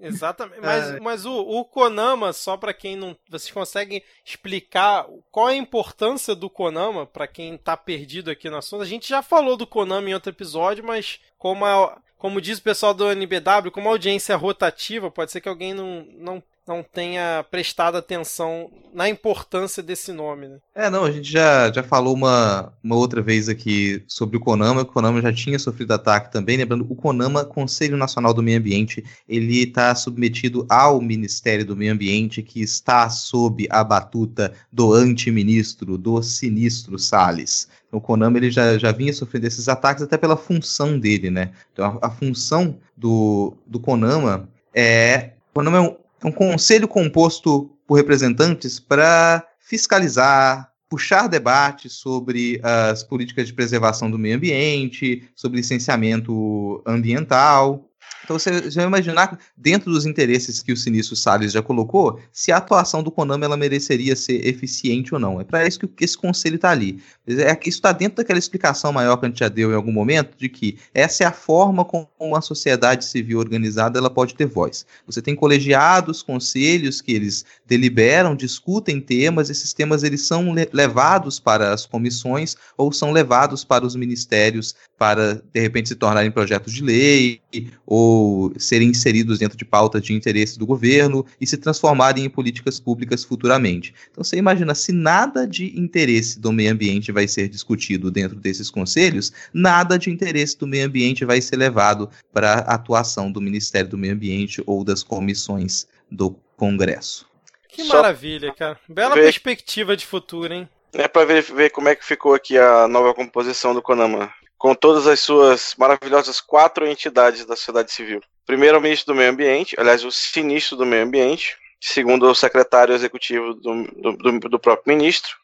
Exatamente. Mas, é. mas o, o Konama, só para quem não. Vocês conseguem explicar qual é a importância do Konama para quem tá perdido aqui no assunto? A gente já falou do Konama em outro episódio, mas como, a, como diz o pessoal do NBW, como a audiência é rotativa, pode ser que alguém não, não não tenha prestado atenção na importância desse nome. Né? É, não, a gente já, já falou uma, uma outra vez aqui sobre o Conama, o Conama já tinha sofrido ataque também, lembrando, o Conama, Conselho Nacional do Meio Ambiente, ele está submetido ao Ministério do Meio Ambiente, que está sob a batuta do antiministro, do sinistro Salles. Então, o Konami ele já, já vinha sofrendo esses ataques até pela função dele, né? Então a, a função do, do Konama é. O Konama é um, um conselho composto por representantes para fiscalizar, puxar debates sobre as políticas de preservação do meio ambiente, sobre licenciamento ambiental, então você vai imaginar, dentro dos interesses que o Sinistro Salles já colocou, se a atuação do Konami ela mereceria ser eficiente ou não. É para isso que esse conselho está ali. É, isso está dentro daquela explicação maior que a gente já deu em algum momento, de que essa é a forma como a sociedade civil organizada ela pode ter voz. Você tem colegiados, conselhos que eles deliberam, discutem temas, esses temas eles são levados para as comissões ou são levados para os ministérios para, de repente, se tornarem projetos de lei ou ou serem inseridos dentro de pautas de interesse do governo e se transformarem em políticas públicas futuramente. Então você imagina, se nada de interesse do meio ambiente vai ser discutido dentro desses conselhos, nada de interesse do meio ambiente vai ser levado para a atuação do Ministério do Meio Ambiente ou das comissões do Congresso. Que Só maravilha, cara. Bela ver... perspectiva de futuro, hein? É para ver, ver como é que ficou aqui a nova composição do CONAMA com todas as suas maravilhosas quatro entidades da sociedade civil. Primeiro, o ministro do Meio Ambiente, aliás, o sinistro do Meio Ambiente. Segundo, o secretário executivo do, do, do próprio ministro.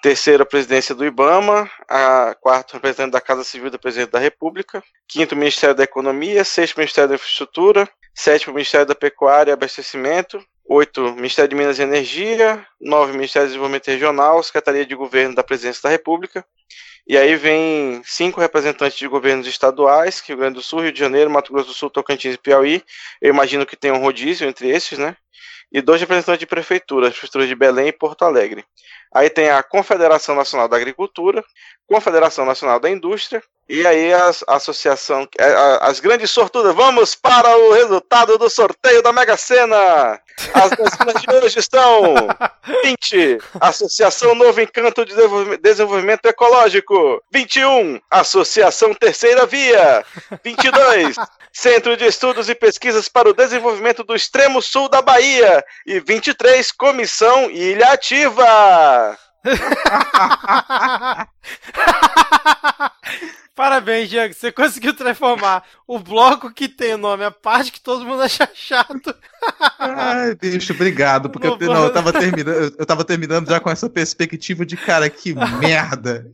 Terceiro, a presidência do IBAMA. A quarto, representante da Casa Civil do Presidente da República. Quinto, o Ministério da Economia. Sexto, o Ministério da Infraestrutura. Sétimo, o Ministério da Pecuária e Abastecimento. Oito, Ministério de Minas e Energia. Nove, Ministério do Desenvolvimento Regional. Secretaria de Governo da Presidência da República. E aí vem cinco representantes de governos estaduais, Rio Grande do Sul, Rio de Janeiro, Mato Grosso do Sul, Tocantins e Piauí. Eu imagino que tem um rodízio entre esses, né? E dois representantes de prefeituras, as prefeituras de Belém e Porto Alegre. Aí tem a Confederação Nacional da Agricultura, Confederação Nacional da Indústria, e aí a, a associação, a, a, as grandes sortudas. Vamos para o resultado do sorteio da Mega Sena! As vacinas de hoje estão 20, Associação Novo Encanto de Desenvolvimento Ecológico. 21, Associação Terceira Via. 22, Centro de Estudos e Pesquisas para o Desenvolvimento do Extremo Sul da Bahia. E 23, Comissão Ilha Ativa. Parabéns, Diego. Você conseguiu transformar o bloco que tem o nome, a parte que todo mundo acha chato. Ai, bicho, obrigado. Porque eu, não, eu, tava terminando, eu tava terminando já com essa perspectiva de, cara, que merda.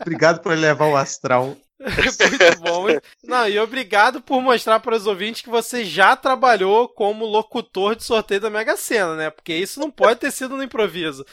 Obrigado por levar o astral. Muito bom. Não, e obrigado por mostrar para os ouvintes que você já trabalhou como locutor de sorteio da Mega Sena, né? Porque isso não pode ter sido no improviso.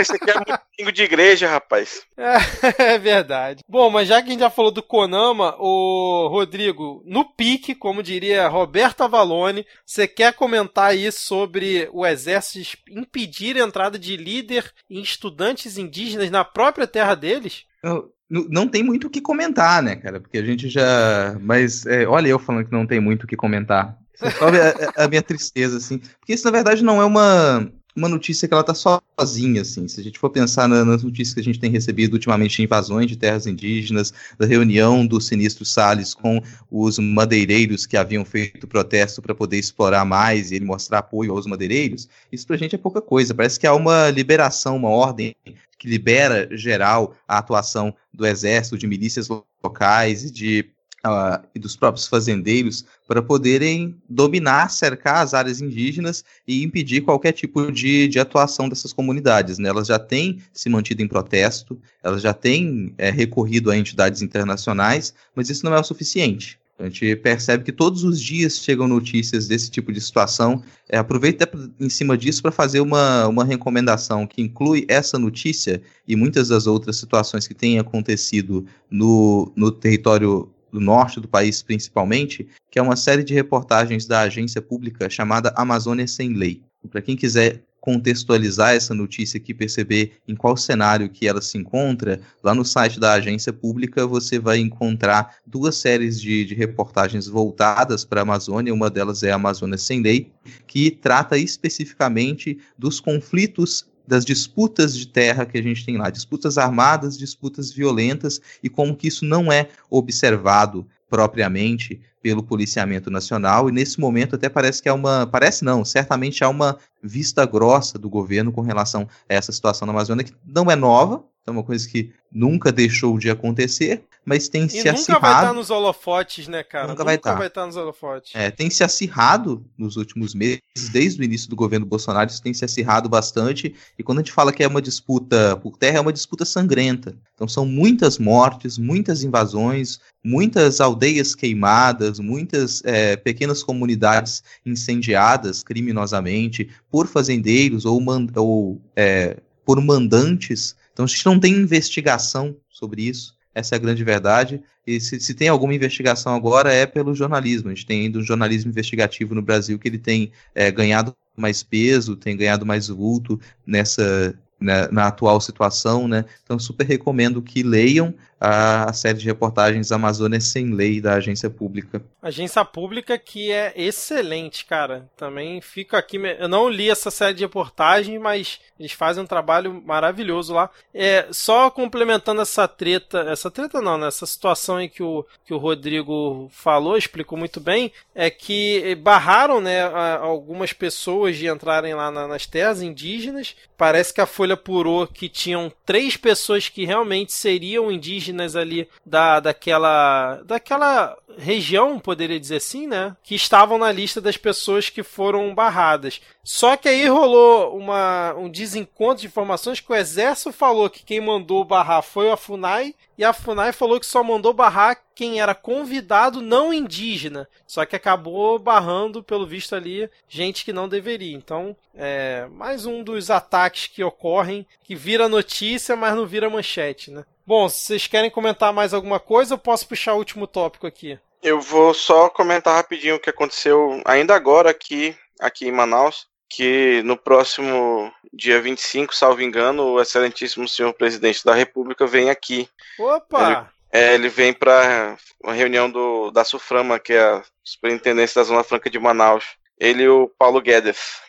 Isso aqui é um de igreja, rapaz. É, é, verdade. Bom, mas já que a gente já falou do Konama, o Rodrigo, no pique, como diria Roberto Avalone, você quer comentar aí sobre o exército impedir a entrada de líder em estudantes indígenas na própria terra deles? Eu, não tem muito o que comentar, né, cara? Porque a gente já. Mas é, olha eu falando que não tem muito o que comentar. Você só a, a, minha tristeza, assim. Porque isso, na verdade, não é uma, uma notícia que ela tá sozinha, assim. Se a gente for pensar na, nas notícias que a gente tem recebido ultimamente de invasões de terras indígenas, da reunião do Sinistro Salles com os madeireiros que haviam feito protesto para poder explorar mais e ele mostrar apoio aos madeireiros, isso pra gente é pouca coisa. Parece que há uma liberação, uma ordem que libera geral a atuação do exército, de milícias locais e de uh, e dos próprios fazendeiros para poderem dominar, cercar as áreas indígenas e impedir qualquer tipo de, de atuação dessas comunidades. Né? Elas já têm se mantido em protesto, elas já têm é, recorrido a entidades internacionais, mas isso não é o suficiente. A gente percebe que todos os dias chegam notícias desse tipo de situação. É, aproveita em cima disso para fazer uma, uma recomendação que inclui essa notícia e muitas das outras situações que têm acontecido no, no território do norte do país, principalmente, que é uma série de reportagens da agência pública chamada Amazônia Sem Lei. Para quem quiser contextualizar essa notícia aqui, perceber em qual cenário que ela se encontra, lá no site da agência pública você vai encontrar duas séries de, de reportagens voltadas para a Amazônia, uma delas é a Amazônia Sem Lei, que trata especificamente dos conflitos das disputas de terra que a gente tem lá, disputas armadas, disputas violentas e como que isso não é observado propriamente pelo policiamento nacional e nesse momento até parece que há uma, parece não, certamente há uma vista grossa do governo com relação a essa situação na Amazônia que não é nova, é uma coisa que nunca deixou de acontecer, mas tem e se nunca acirrado. vai estar nos holofotes, né, cara? Nunca, nunca vai, estar. vai estar nos holofotes. É, tem se acirrado nos últimos meses, desde o início do governo Bolsonaro, isso tem se acirrado bastante. E quando a gente fala que é uma disputa por terra, é uma disputa sangrenta. Então são muitas mortes, muitas invasões, muitas aldeias queimadas, muitas é, pequenas comunidades incendiadas criminosamente por fazendeiros ou, ou é, por mandantes então a gente não tem investigação sobre isso. Essa é a grande verdade. E se, se, tem alguma investigação agora é pelo jornalismo. A gente tem ainda um jornalismo investigativo no Brasil que ele tem é, ganhado mais peso, tem ganhado mais vulto nessa na, na, atual situação, né? Então super recomendo que leiam a série de reportagens Amazônia Sem Lei da agência pública. Agência pública que é excelente, cara. Também fico aqui. Eu não li essa série de reportagens, mas eles fazem um trabalho maravilhoso lá. É, só complementando essa treta, essa treta não, né? Essa situação aí que o, que o Rodrigo falou, explicou muito bem, é que barraram, né, algumas pessoas de entrarem lá na, nas terras indígenas. Parece que a Folha apurou que tinham três pessoas que realmente seriam indígenas ali da, daquela, daquela região, poderia dizer assim, né? Que estavam na lista das pessoas que foram barradas. Só que aí rolou uma, um desencontro de informações que o exército falou que quem mandou barrar foi a FUNAI e a FUNAI falou que só mandou barrar quem era convidado não indígena. Só que acabou barrando, pelo visto ali, gente que não deveria. Então, é mais um dos ataques que ocorrem, que vira notícia, mas não vira manchete, né? Bom, se vocês querem comentar mais alguma coisa, eu posso puxar o último tópico aqui. Eu vou só comentar rapidinho o que aconteceu ainda agora aqui, aqui em Manaus, que no próximo dia 25, salvo engano, o excelentíssimo senhor presidente da República vem aqui. Opa! Ele, é, ele vem para uma reunião do, da SUFRAMA, que é a Superintendência da Zona Franca de Manaus. Ele e o Paulo Guedes.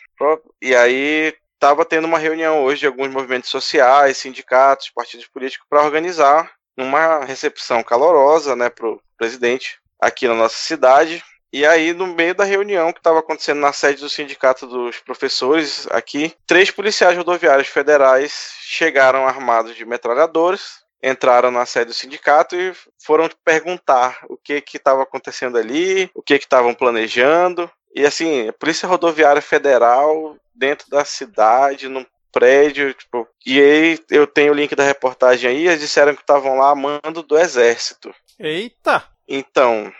E aí estava tendo uma reunião hoje de alguns movimentos sociais, sindicatos, partidos políticos para organizar uma recepção calorosa, né, para o presidente aqui na nossa cidade. E aí, no meio da reunião que estava acontecendo na sede do Sindicato dos Professores, aqui, três policiais rodoviários federais chegaram armados de metralhadoras, entraram na sede do sindicato e foram perguntar o que que estava acontecendo ali, o que que estavam planejando. E assim, a Polícia Rodoviária Federal dentro da cidade, num prédio, tipo, e aí eu tenho o link da reportagem aí, eles disseram que estavam lá a mando do exército. Eita! Então.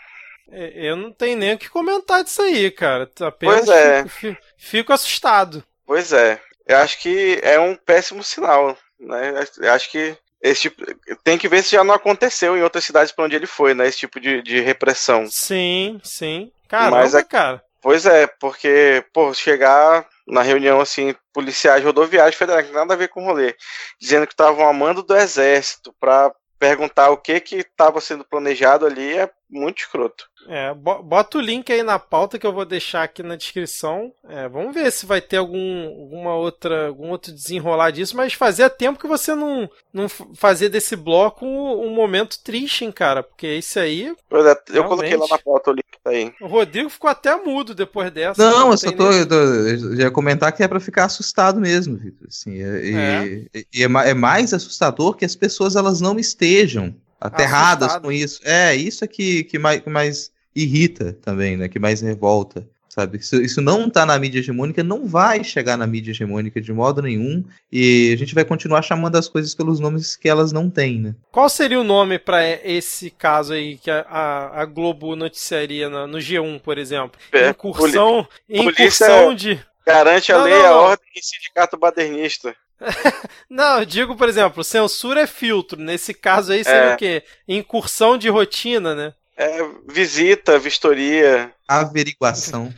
Eu não tenho nem o que comentar disso aí, cara. Apenas pois é. Fico, fico, assustado. Pois é. Eu acho que é um péssimo sinal. Né? Eu acho que esse tipo, tem que ver se já não aconteceu em outras cidades para onde ele foi, né? Esse tipo de, de repressão. Sim, sim. Caramba, Mas é, cara. Pois é, porque, pô, chegar na reunião, assim, policiais rodoviários federais, nada a ver com o rolê, dizendo que estavam amando do exército para perguntar o que que estava sendo planejado ali é muito escroto. É, bota o link aí na pauta que eu vou deixar aqui na descrição. É, vamos ver se vai ter algum, alguma outra, algum outro desenrolar disso, mas fazia tempo que você não, não fazia desse bloco um, um momento triste, hein, cara, porque esse aí. Pois é, eu coloquei lá na pauta o link tá aí. O Rodrigo ficou até mudo depois dessa. Não, não eu só tô, eu ia comentar que é para ficar assustado mesmo, Vitor. Assim, e, é. E, e é, é mais assustador que as pessoas elas não estejam aterradas Assustado. com isso. É, isso é que, que, mais, que mais irrita também, né? Que mais revolta. Sabe? Isso, isso não está na mídia hegemônica, não vai chegar na mídia hegemônica de modo nenhum, e a gente vai continuar chamando as coisas pelos nomes que elas não têm, né? Qual seria o nome para esse caso aí que a, a, a Globo noticiaria no, no G1, por exemplo? É, incursão, incursão de. Garante a não, lei, não, não. a ordem e sindicato badernista. Não, eu digo, por exemplo, censura é filtro. Nesse caso aí seria é. o quê? Incursão de rotina, né? É, visita, vistoria. Averiguação.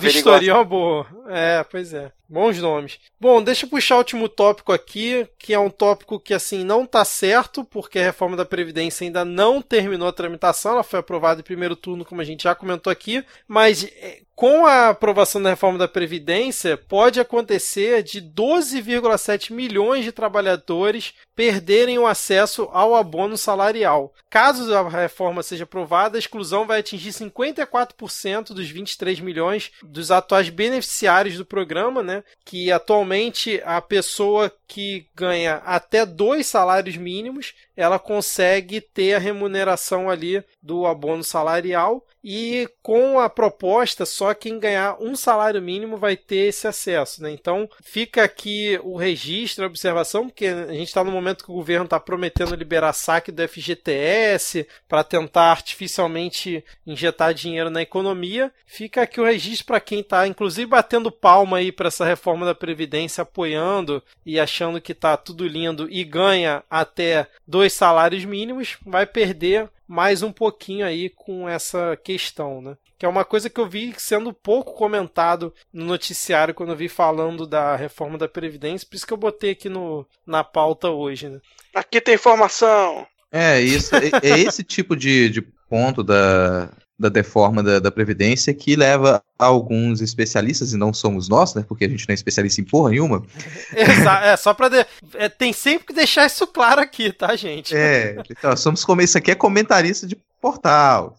Vistoria é uma boa. É, pois é. Bons nomes. Bom, deixa eu puxar o último tópico aqui, que é um tópico que assim não está certo, porque a reforma da Previdência ainda não terminou a tramitação, ela foi aprovada em primeiro turno, como a gente já comentou aqui, mas é, com a aprovação da reforma da Previdência, pode acontecer de 12,7 milhões de trabalhadores perderem o acesso ao abono salarial. Caso a reforma seja aprovada, a exclusão vai atingir 54% dos 23 milhões dos atuais beneficiários do programa, né? Que atualmente a pessoa que ganha até dois salários mínimos, ela consegue ter a remuneração ali do abono salarial e com a proposta só quem ganhar um salário mínimo vai ter esse acesso, né? Então fica aqui o registro, a observação, porque a gente está no momento que o governo está prometendo liberar saque do FGTS para tentar artificialmente injetar dinheiro na economia. Fica aqui o registro para quem está, inclusive batendo palma aí para essa reforma da previdência, apoiando e achando que está tudo lindo e ganha até dois salários mínimos, vai perder mais um pouquinho aí com essa questão, né? Que é uma coisa que eu vi sendo pouco comentado no noticiário quando eu vi falando da reforma da Previdência, por isso que eu botei aqui no, na pauta hoje, né? Aqui tem informação! É, isso, é, é esse tipo de, de ponto da, da deforma da, da, Previdência que leva alguns especialistas, e não somos nós, né? Porque a gente não é especialista em porra nenhuma. Exato, é, só pra. De... É, tem sempre que deixar isso claro aqui, tá, gente? É, então, somos como isso aqui é comentarista de portal.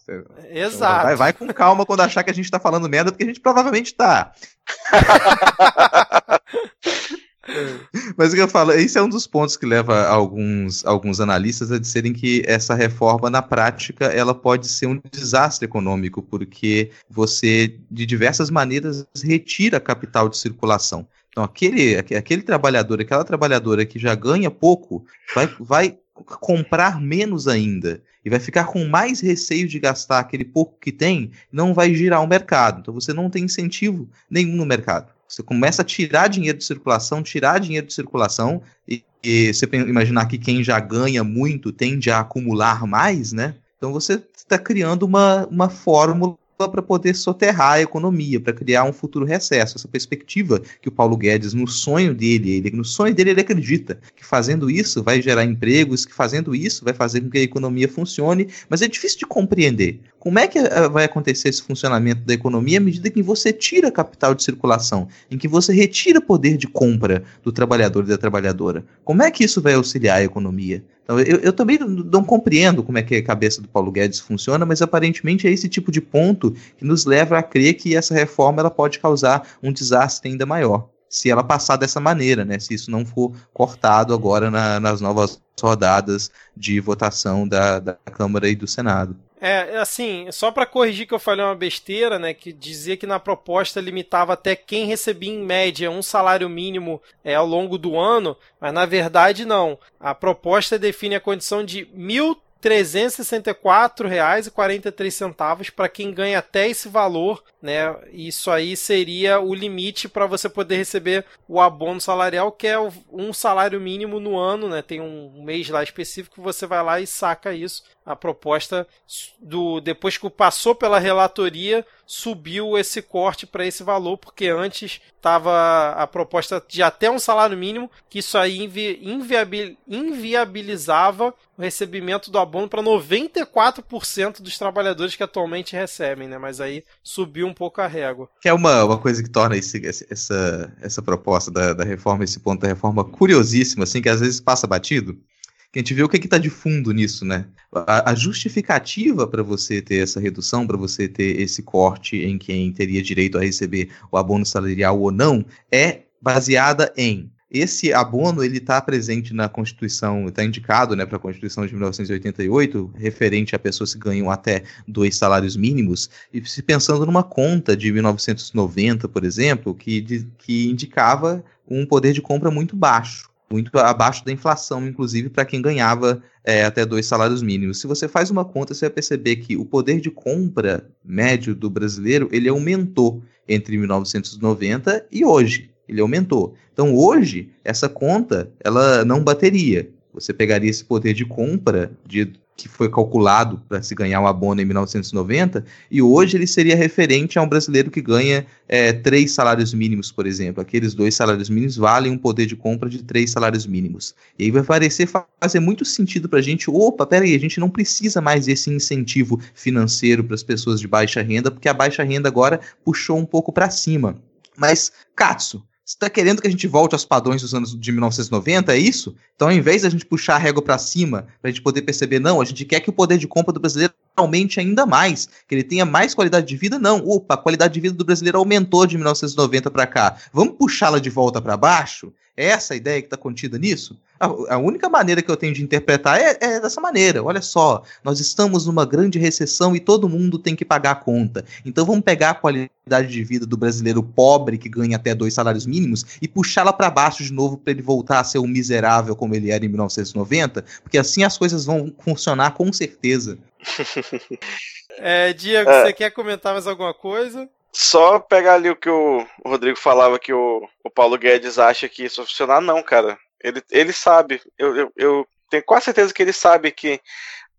Exato. Vai, vai com calma quando achar que a gente tá falando merda, porque a gente provavelmente tá. Mas o que eu falo, esse é um dos pontos que leva alguns, alguns analistas a dizerem que essa reforma, na prática, ela pode ser um desastre econômico, porque você, de diversas maneiras, retira capital de circulação. Então, aquele, aquele trabalhador, aquela trabalhadora que já ganha pouco, vai, vai comprar menos ainda e vai ficar com mais receio de gastar aquele pouco que tem, não vai girar o mercado. Então, você não tem incentivo nenhum no mercado. Você começa a tirar dinheiro de circulação, tirar dinheiro de circulação, e, e você imaginar que quem já ganha muito tende a acumular mais, né? Então você está criando uma, uma fórmula para poder soterrar a economia, para criar um futuro recesso. Essa perspectiva que o Paulo Guedes, no sonho dele, ele, no sonho dele, ele acredita que fazendo isso vai gerar empregos, que fazendo isso vai fazer com que a economia funcione, mas é difícil de compreender. Como é que eh, vai acontecer esse funcionamento da economia à medida que você tira capital de circulação, em que você retira poder de compra do trabalhador e da trabalhadora? Como é que isso vai auxiliar a economia? Então, eu, eu, também não compreendo como é que a cabeça do Paulo Guedes funciona, mas aparentemente é esse tipo de ponto que nos leva a crer que essa reforma ela pode causar um desastre ainda maior, se ela passar dessa maneira, né? Se isso não for cortado agora na, nas novas rodadas de votação da, da Câmara e do Senado. É, assim, só para corrigir que eu falei uma besteira, né, que dizia que na proposta limitava até quem recebia em média um salário mínimo é, ao longo do ano, mas na verdade não. A proposta define a condição de mil R$ 364,43 para quem ganha até esse valor, né? Isso aí seria o limite para você poder receber o abono salarial, que é um salário mínimo no ano, né? Tem um mês lá específico que você vai lá e saca isso. A proposta do depois que passou pela relatoria subiu esse corte para esse valor, porque antes estava a proposta de até um salário mínimo, que isso aí invi inviabil inviabilizava o recebimento do abono para 94% dos trabalhadores que atualmente recebem, né? Mas aí subiu um pouco a régua. Que é uma, uma coisa que torna esse, essa, essa proposta da, da reforma, esse ponto da reforma curiosíssimo, assim, que às vezes passa batido que a gente vê o que está de fundo nisso, né? A, a justificativa para você ter essa redução, para você ter esse corte em quem teria direito a receber o abono salarial ou não, é baseada em esse abono ele está presente na Constituição, está indicado né, para a Constituição de 1988, referente a pessoas que ganham até dois salários mínimos, e se pensando numa conta de 1990, por exemplo, que, de, que indicava um poder de compra muito baixo muito abaixo da inflação, inclusive para quem ganhava é, até dois salários mínimos. Se você faz uma conta, você vai perceber que o poder de compra médio do brasileiro ele aumentou entre 1990 e hoje. Ele aumentou. Então hoje essa conta ela não bateria. Você pegaria esse poder de compra de que foi calculado para se ganhar um abono em 1990, e hoje ele seria referente a um brasileiro que ganha é, três salários mínimos, por exemplo. Aqueles dois salários mínimos valem um poder de compra de três salários mínimos. E aí vai parecer fazer muito sentido para a gente, opa, peraí, a gente não precisa mais desse incentivo financeiro para as pessoas de baixa renda, porque a baixa renda agora puxou um pouco para cima. Mas, Katsu, está querendo que a gente volte aos padrões dos anos de 1990, é isso? Então, ao invés da gente puxar a régua para cima, para a gente poder perceber, não, a gente quer que o poder de compra do brasileiro aumente ainda mais, que ele tenha mais qualidade de vida, não. Opa, a qualidade de vida do brasileiro aumentou de 1990 para cá. Vamos puxá-la de volta para baixo? É essa a ideia que está contida nisso? A, a, única maneira que eu tenho de interpretar é, é, dessa maneira. Olha só, nós estamos numa grande recessão e todo mundo tem que pagar a conta. Então vamos pegar a qualidade de vida do brasileiro pobre que ganha até dois salários mínimos e puxá-la para baixo de novo para ele voltar a ser um miserável como ele era em 1990, porque assim as coisas vão funcionar com certeza. é, Diego, é. você quer comentar mais alguma coisa? Só pegar ali o que o Rodrigo falava que o, o Paulo Guedes acha que isso vai funcionar, não, cara. Ele, ele sabe, eu, eu, eu tenho quase certeza que ele sabe que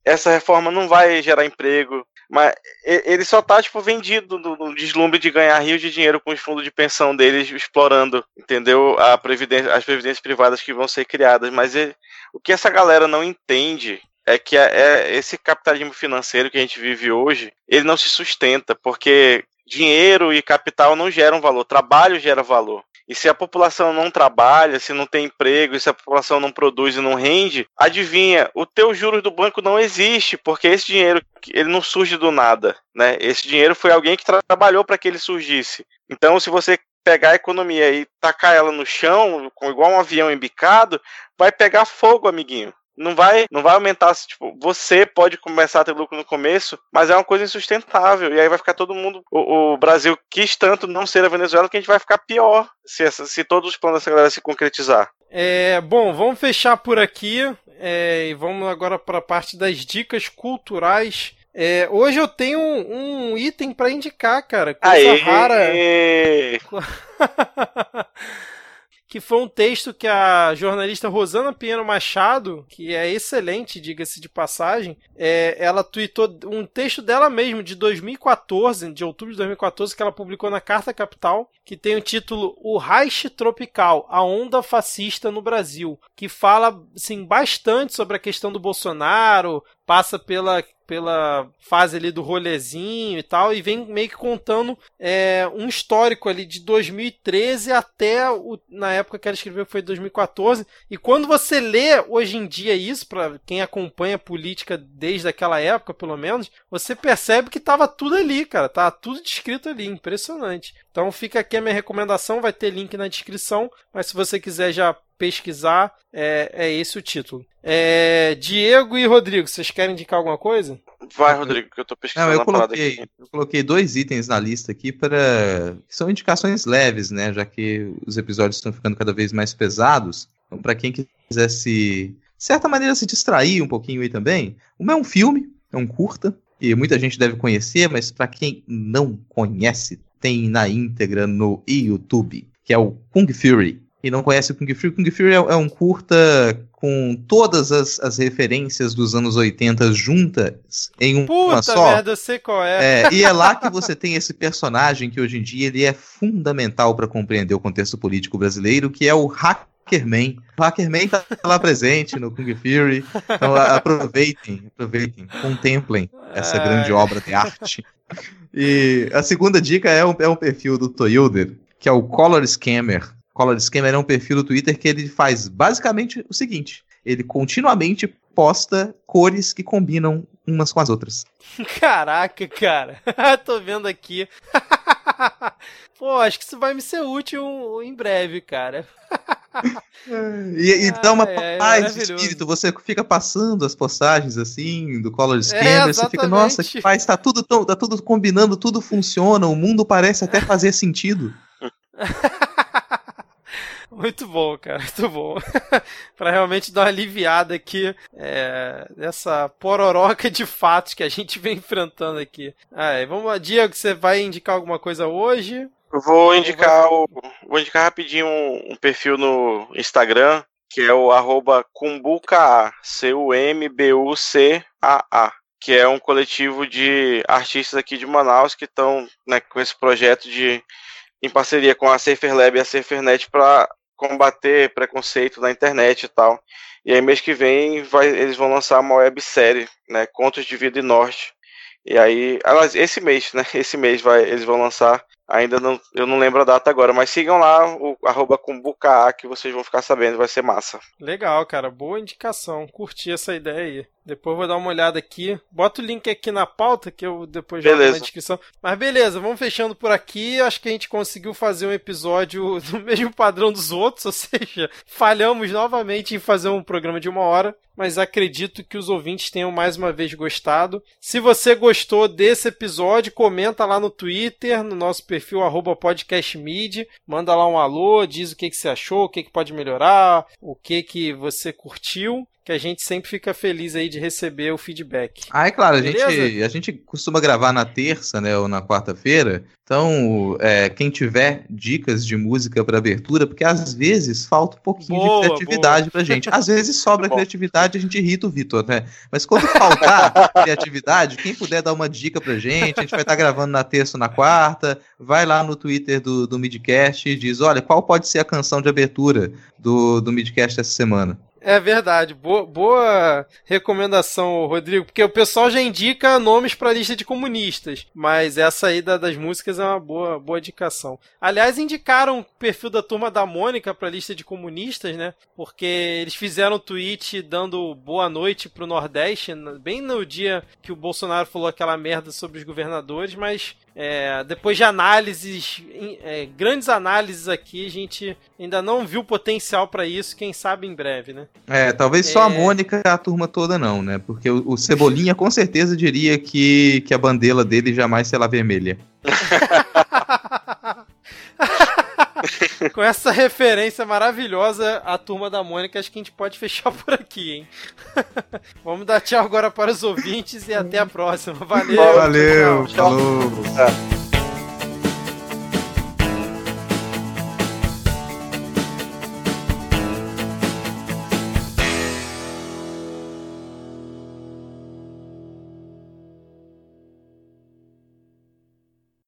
essa reforma não vai gerar emprego, mas ele só tá, tipo, vendido no, deslumbre de ganhar rios de dinheiro com os fundos de pensão deles, explorando, entendeu? A previdência, as previdências privadas que vão ser criadas. Mas ele, o que essa galera não entende é que é, é esse capitalismo financeiro que a gente vive hoje, ele não se sustenta, porque dinheiro e capital não geram valor, trabalho gera valor. E se a população não trabalha, se não tem emprego, se a população não produz e não rende, adivinha, o teu juros do banco não existe, porque esse dinheiro ele não surge do nada, né? Esse dinheiro foi alguém que trabalhou para que ele surgisse. Então, se você pegar a economia e tacar ela no chão, igual um avião embicado, vai pegar fogo, amiguinho não vai, não vai aumentar. Tipo, você pode começar a ter lucro no começo, mas é uma coisa insustentável. E aí vai ficar todo mundo. O, o Brasil quis tanto não ser a Venezuela que a gente vai ficar pior se, essa, se todos os planos dessa galera se concretizar. É, bom, vamos fechar por aqui é, e vamos agora para a parte das dicas culturais. É, hoje eu tenho um, um item para indicar, cara. Coisa Aê! rara. que foi um texto que a jornalista Rosana Pinheiro Machado, que é excelente, diga-se de passagem, é, ela tweetou um texto dela mesmo, de 2014, de outubro de 2014, que ela publicou na Carta Capital, que tem o título O Reich Tropical, a onda fascista no Brasil, que fala assim, bastante sobre a questão do Bolsonaro, passa pela pela fase ali do rolezinho e tal, e vem meio que contando é, um histórico ali de 2013 até o, na época que ela escreveu foi 2014. E quando você lê hoje em dia isso, para quem acompanha política desde aquela época, pelo menos, você percebe que tava tudo ali, cara, tá tudo descrito ali, impressionante. Então fica aqui a minha recomendação, vai ter link na descrição, mas se você quiser já pesquisar, é, é esse o título. É, Diego e Rodrigo, vocês querem indicar alguma coisa? Vai, Rodrigo, que eu tô pesquisando Não, eu coloquei, eu coloquei dois itens na lista aqui para. que são indicações leves, né? Já que os episódios estão ficando cada vez mais pesados. Então, para quem quiser se. de certa maneira, se distrair um pouquinho aí também. Uma é um filme, é um curta, que muita gente deve conhecer, mas para quem não conhece, tem na íntegra no YouTube, que é o Kung Fury e não conhece o Kung Fury, Kung Fury é, é um curta com todas as, as, referências dos anos 80 juntas em um, Puta uma só. merda, eu sei qual é. é. E é lá que você tem esse personagem que hoje em dia ele é fundamental para compreender o contexto político brasileiro, que é o Hackerman. O Hackerman está lá presente no Kung Fury. Então aproveitem, aproveitem, contemplem essa grande obra de arte. E a segunda dica é um, é um perfil do Toyuder, que é o Color Scammer. Color Scammer é um perfil do Twitter que ele faz basicamente o seguinte: ele continuamente posta cores que combinam umas com as outras. Caraca, cara. Tô vendo aqui. Pô, acho que isso vai me ser útil em breve, cara. e, e dá uma é, paz de espírito. Você fica passando as postagens assim do Color Scammer, é, você fica, nossa, que paz, tá tudo, tá tudo combinando, tudo funciona, o mundo parece até fazer sentido. Muito bom, cara, muito bom. para realmente dar uma aliviada aqui é, nessa pororoca de fatos que a gente vem enfrentando aqui. Ah, vamos lá, Diego, você vai indicar alguma coisa hoje? Eu vou indicar, o, vou indicar rapidinho um, um perfil no Instagram que é o arroba Kumbuka, C-U-M-B-U-C-A-A, que é um coletivo de artistas aqui de Manaus que estão né, com esse projeto de em parceria com a SaferLab e a SaferNet para combater preconceito na internet e tal. E aí mês que vem vai, eles vão lançar uma websérie, né, Contos de Vida e Norte. E aí, aliás, esse mês, né, esse mês vai, eles vão lançar Ainda não, eu não lembro a data agora, mas sigam lá o arroba Kumbuka que vocês vão ficar sabendo, vai ser massa. Legal, cara, boa indicação. Curti essa ideia aí. Depois vou dar uma olhada aqui. Bota o link aqui na pauta que eu depois jogo na descrição. Mas beleza, vamos fechando por aqui. Acho que a gente conseguiu fazer um episódio do mesmo padrão dos outros, ou seja, falhamos novamente em fazer um programa de uma hora. Mas acredito que os ouvintes tenham mais uma vez gostado. Se você gostou desse episódio, comenta lá no Twitter, no nosso perfil podcastmid, manda lá um alô, diz o que, que você achou, o que, que pode melhorar, o que, que você curtiu que a gente sempre fica feliz aí de receber o feedback. Ah, é claro, a gente, a gente costuma gravar na terça, né, ou na quarta-feira. Então, é, quem tiver dicas de música para abertura, porque às vezes falta um pouquinho boa, de criatividade boa. pra gente. Às vezes sobra criatividade, a gente irrita o Vitor, né? Mas quando faltar criatividade, quem puder dar uma dica pra gente, a gente vai estar tá gravando na terça ou na quarta, vai lá no Twitter do, do Midcast e diz, olha, qual pode ser a canção de abertura do, do Midcast essa semana? É verdade. Boa, boa recomendação, Rodrigo, porque o pessoal já indica nomes pra lista de comunistas, mas essa aí da, das músicas é uma boa, boa indicação. Aliás, indicaram o perfil da turma da Mônica pra lista de comunistas, né? Porque eles fizeram um tweet dando boa noite pro Nordeste, bem no dia que o Bolsonaro falou aquela merda sobre os governadores, mas é, depois de análises, é, grandes análises aqui, a gente ainda não viu potencial para isso, quem sabe em breve, né? É, talvez só a é. Mônica e a turma toda não, né? Porque o, o Cebolinha com certeza diria que, que a bandeira dele jamais será vermelha. Com essa referência maravilhosa à turma da Mônica, acho que a gente pode fechar por aqui, hein? Vamos dar tchau agora para os ouvintes e até a próxima. Valeu. Valeu. Tchau. Falou.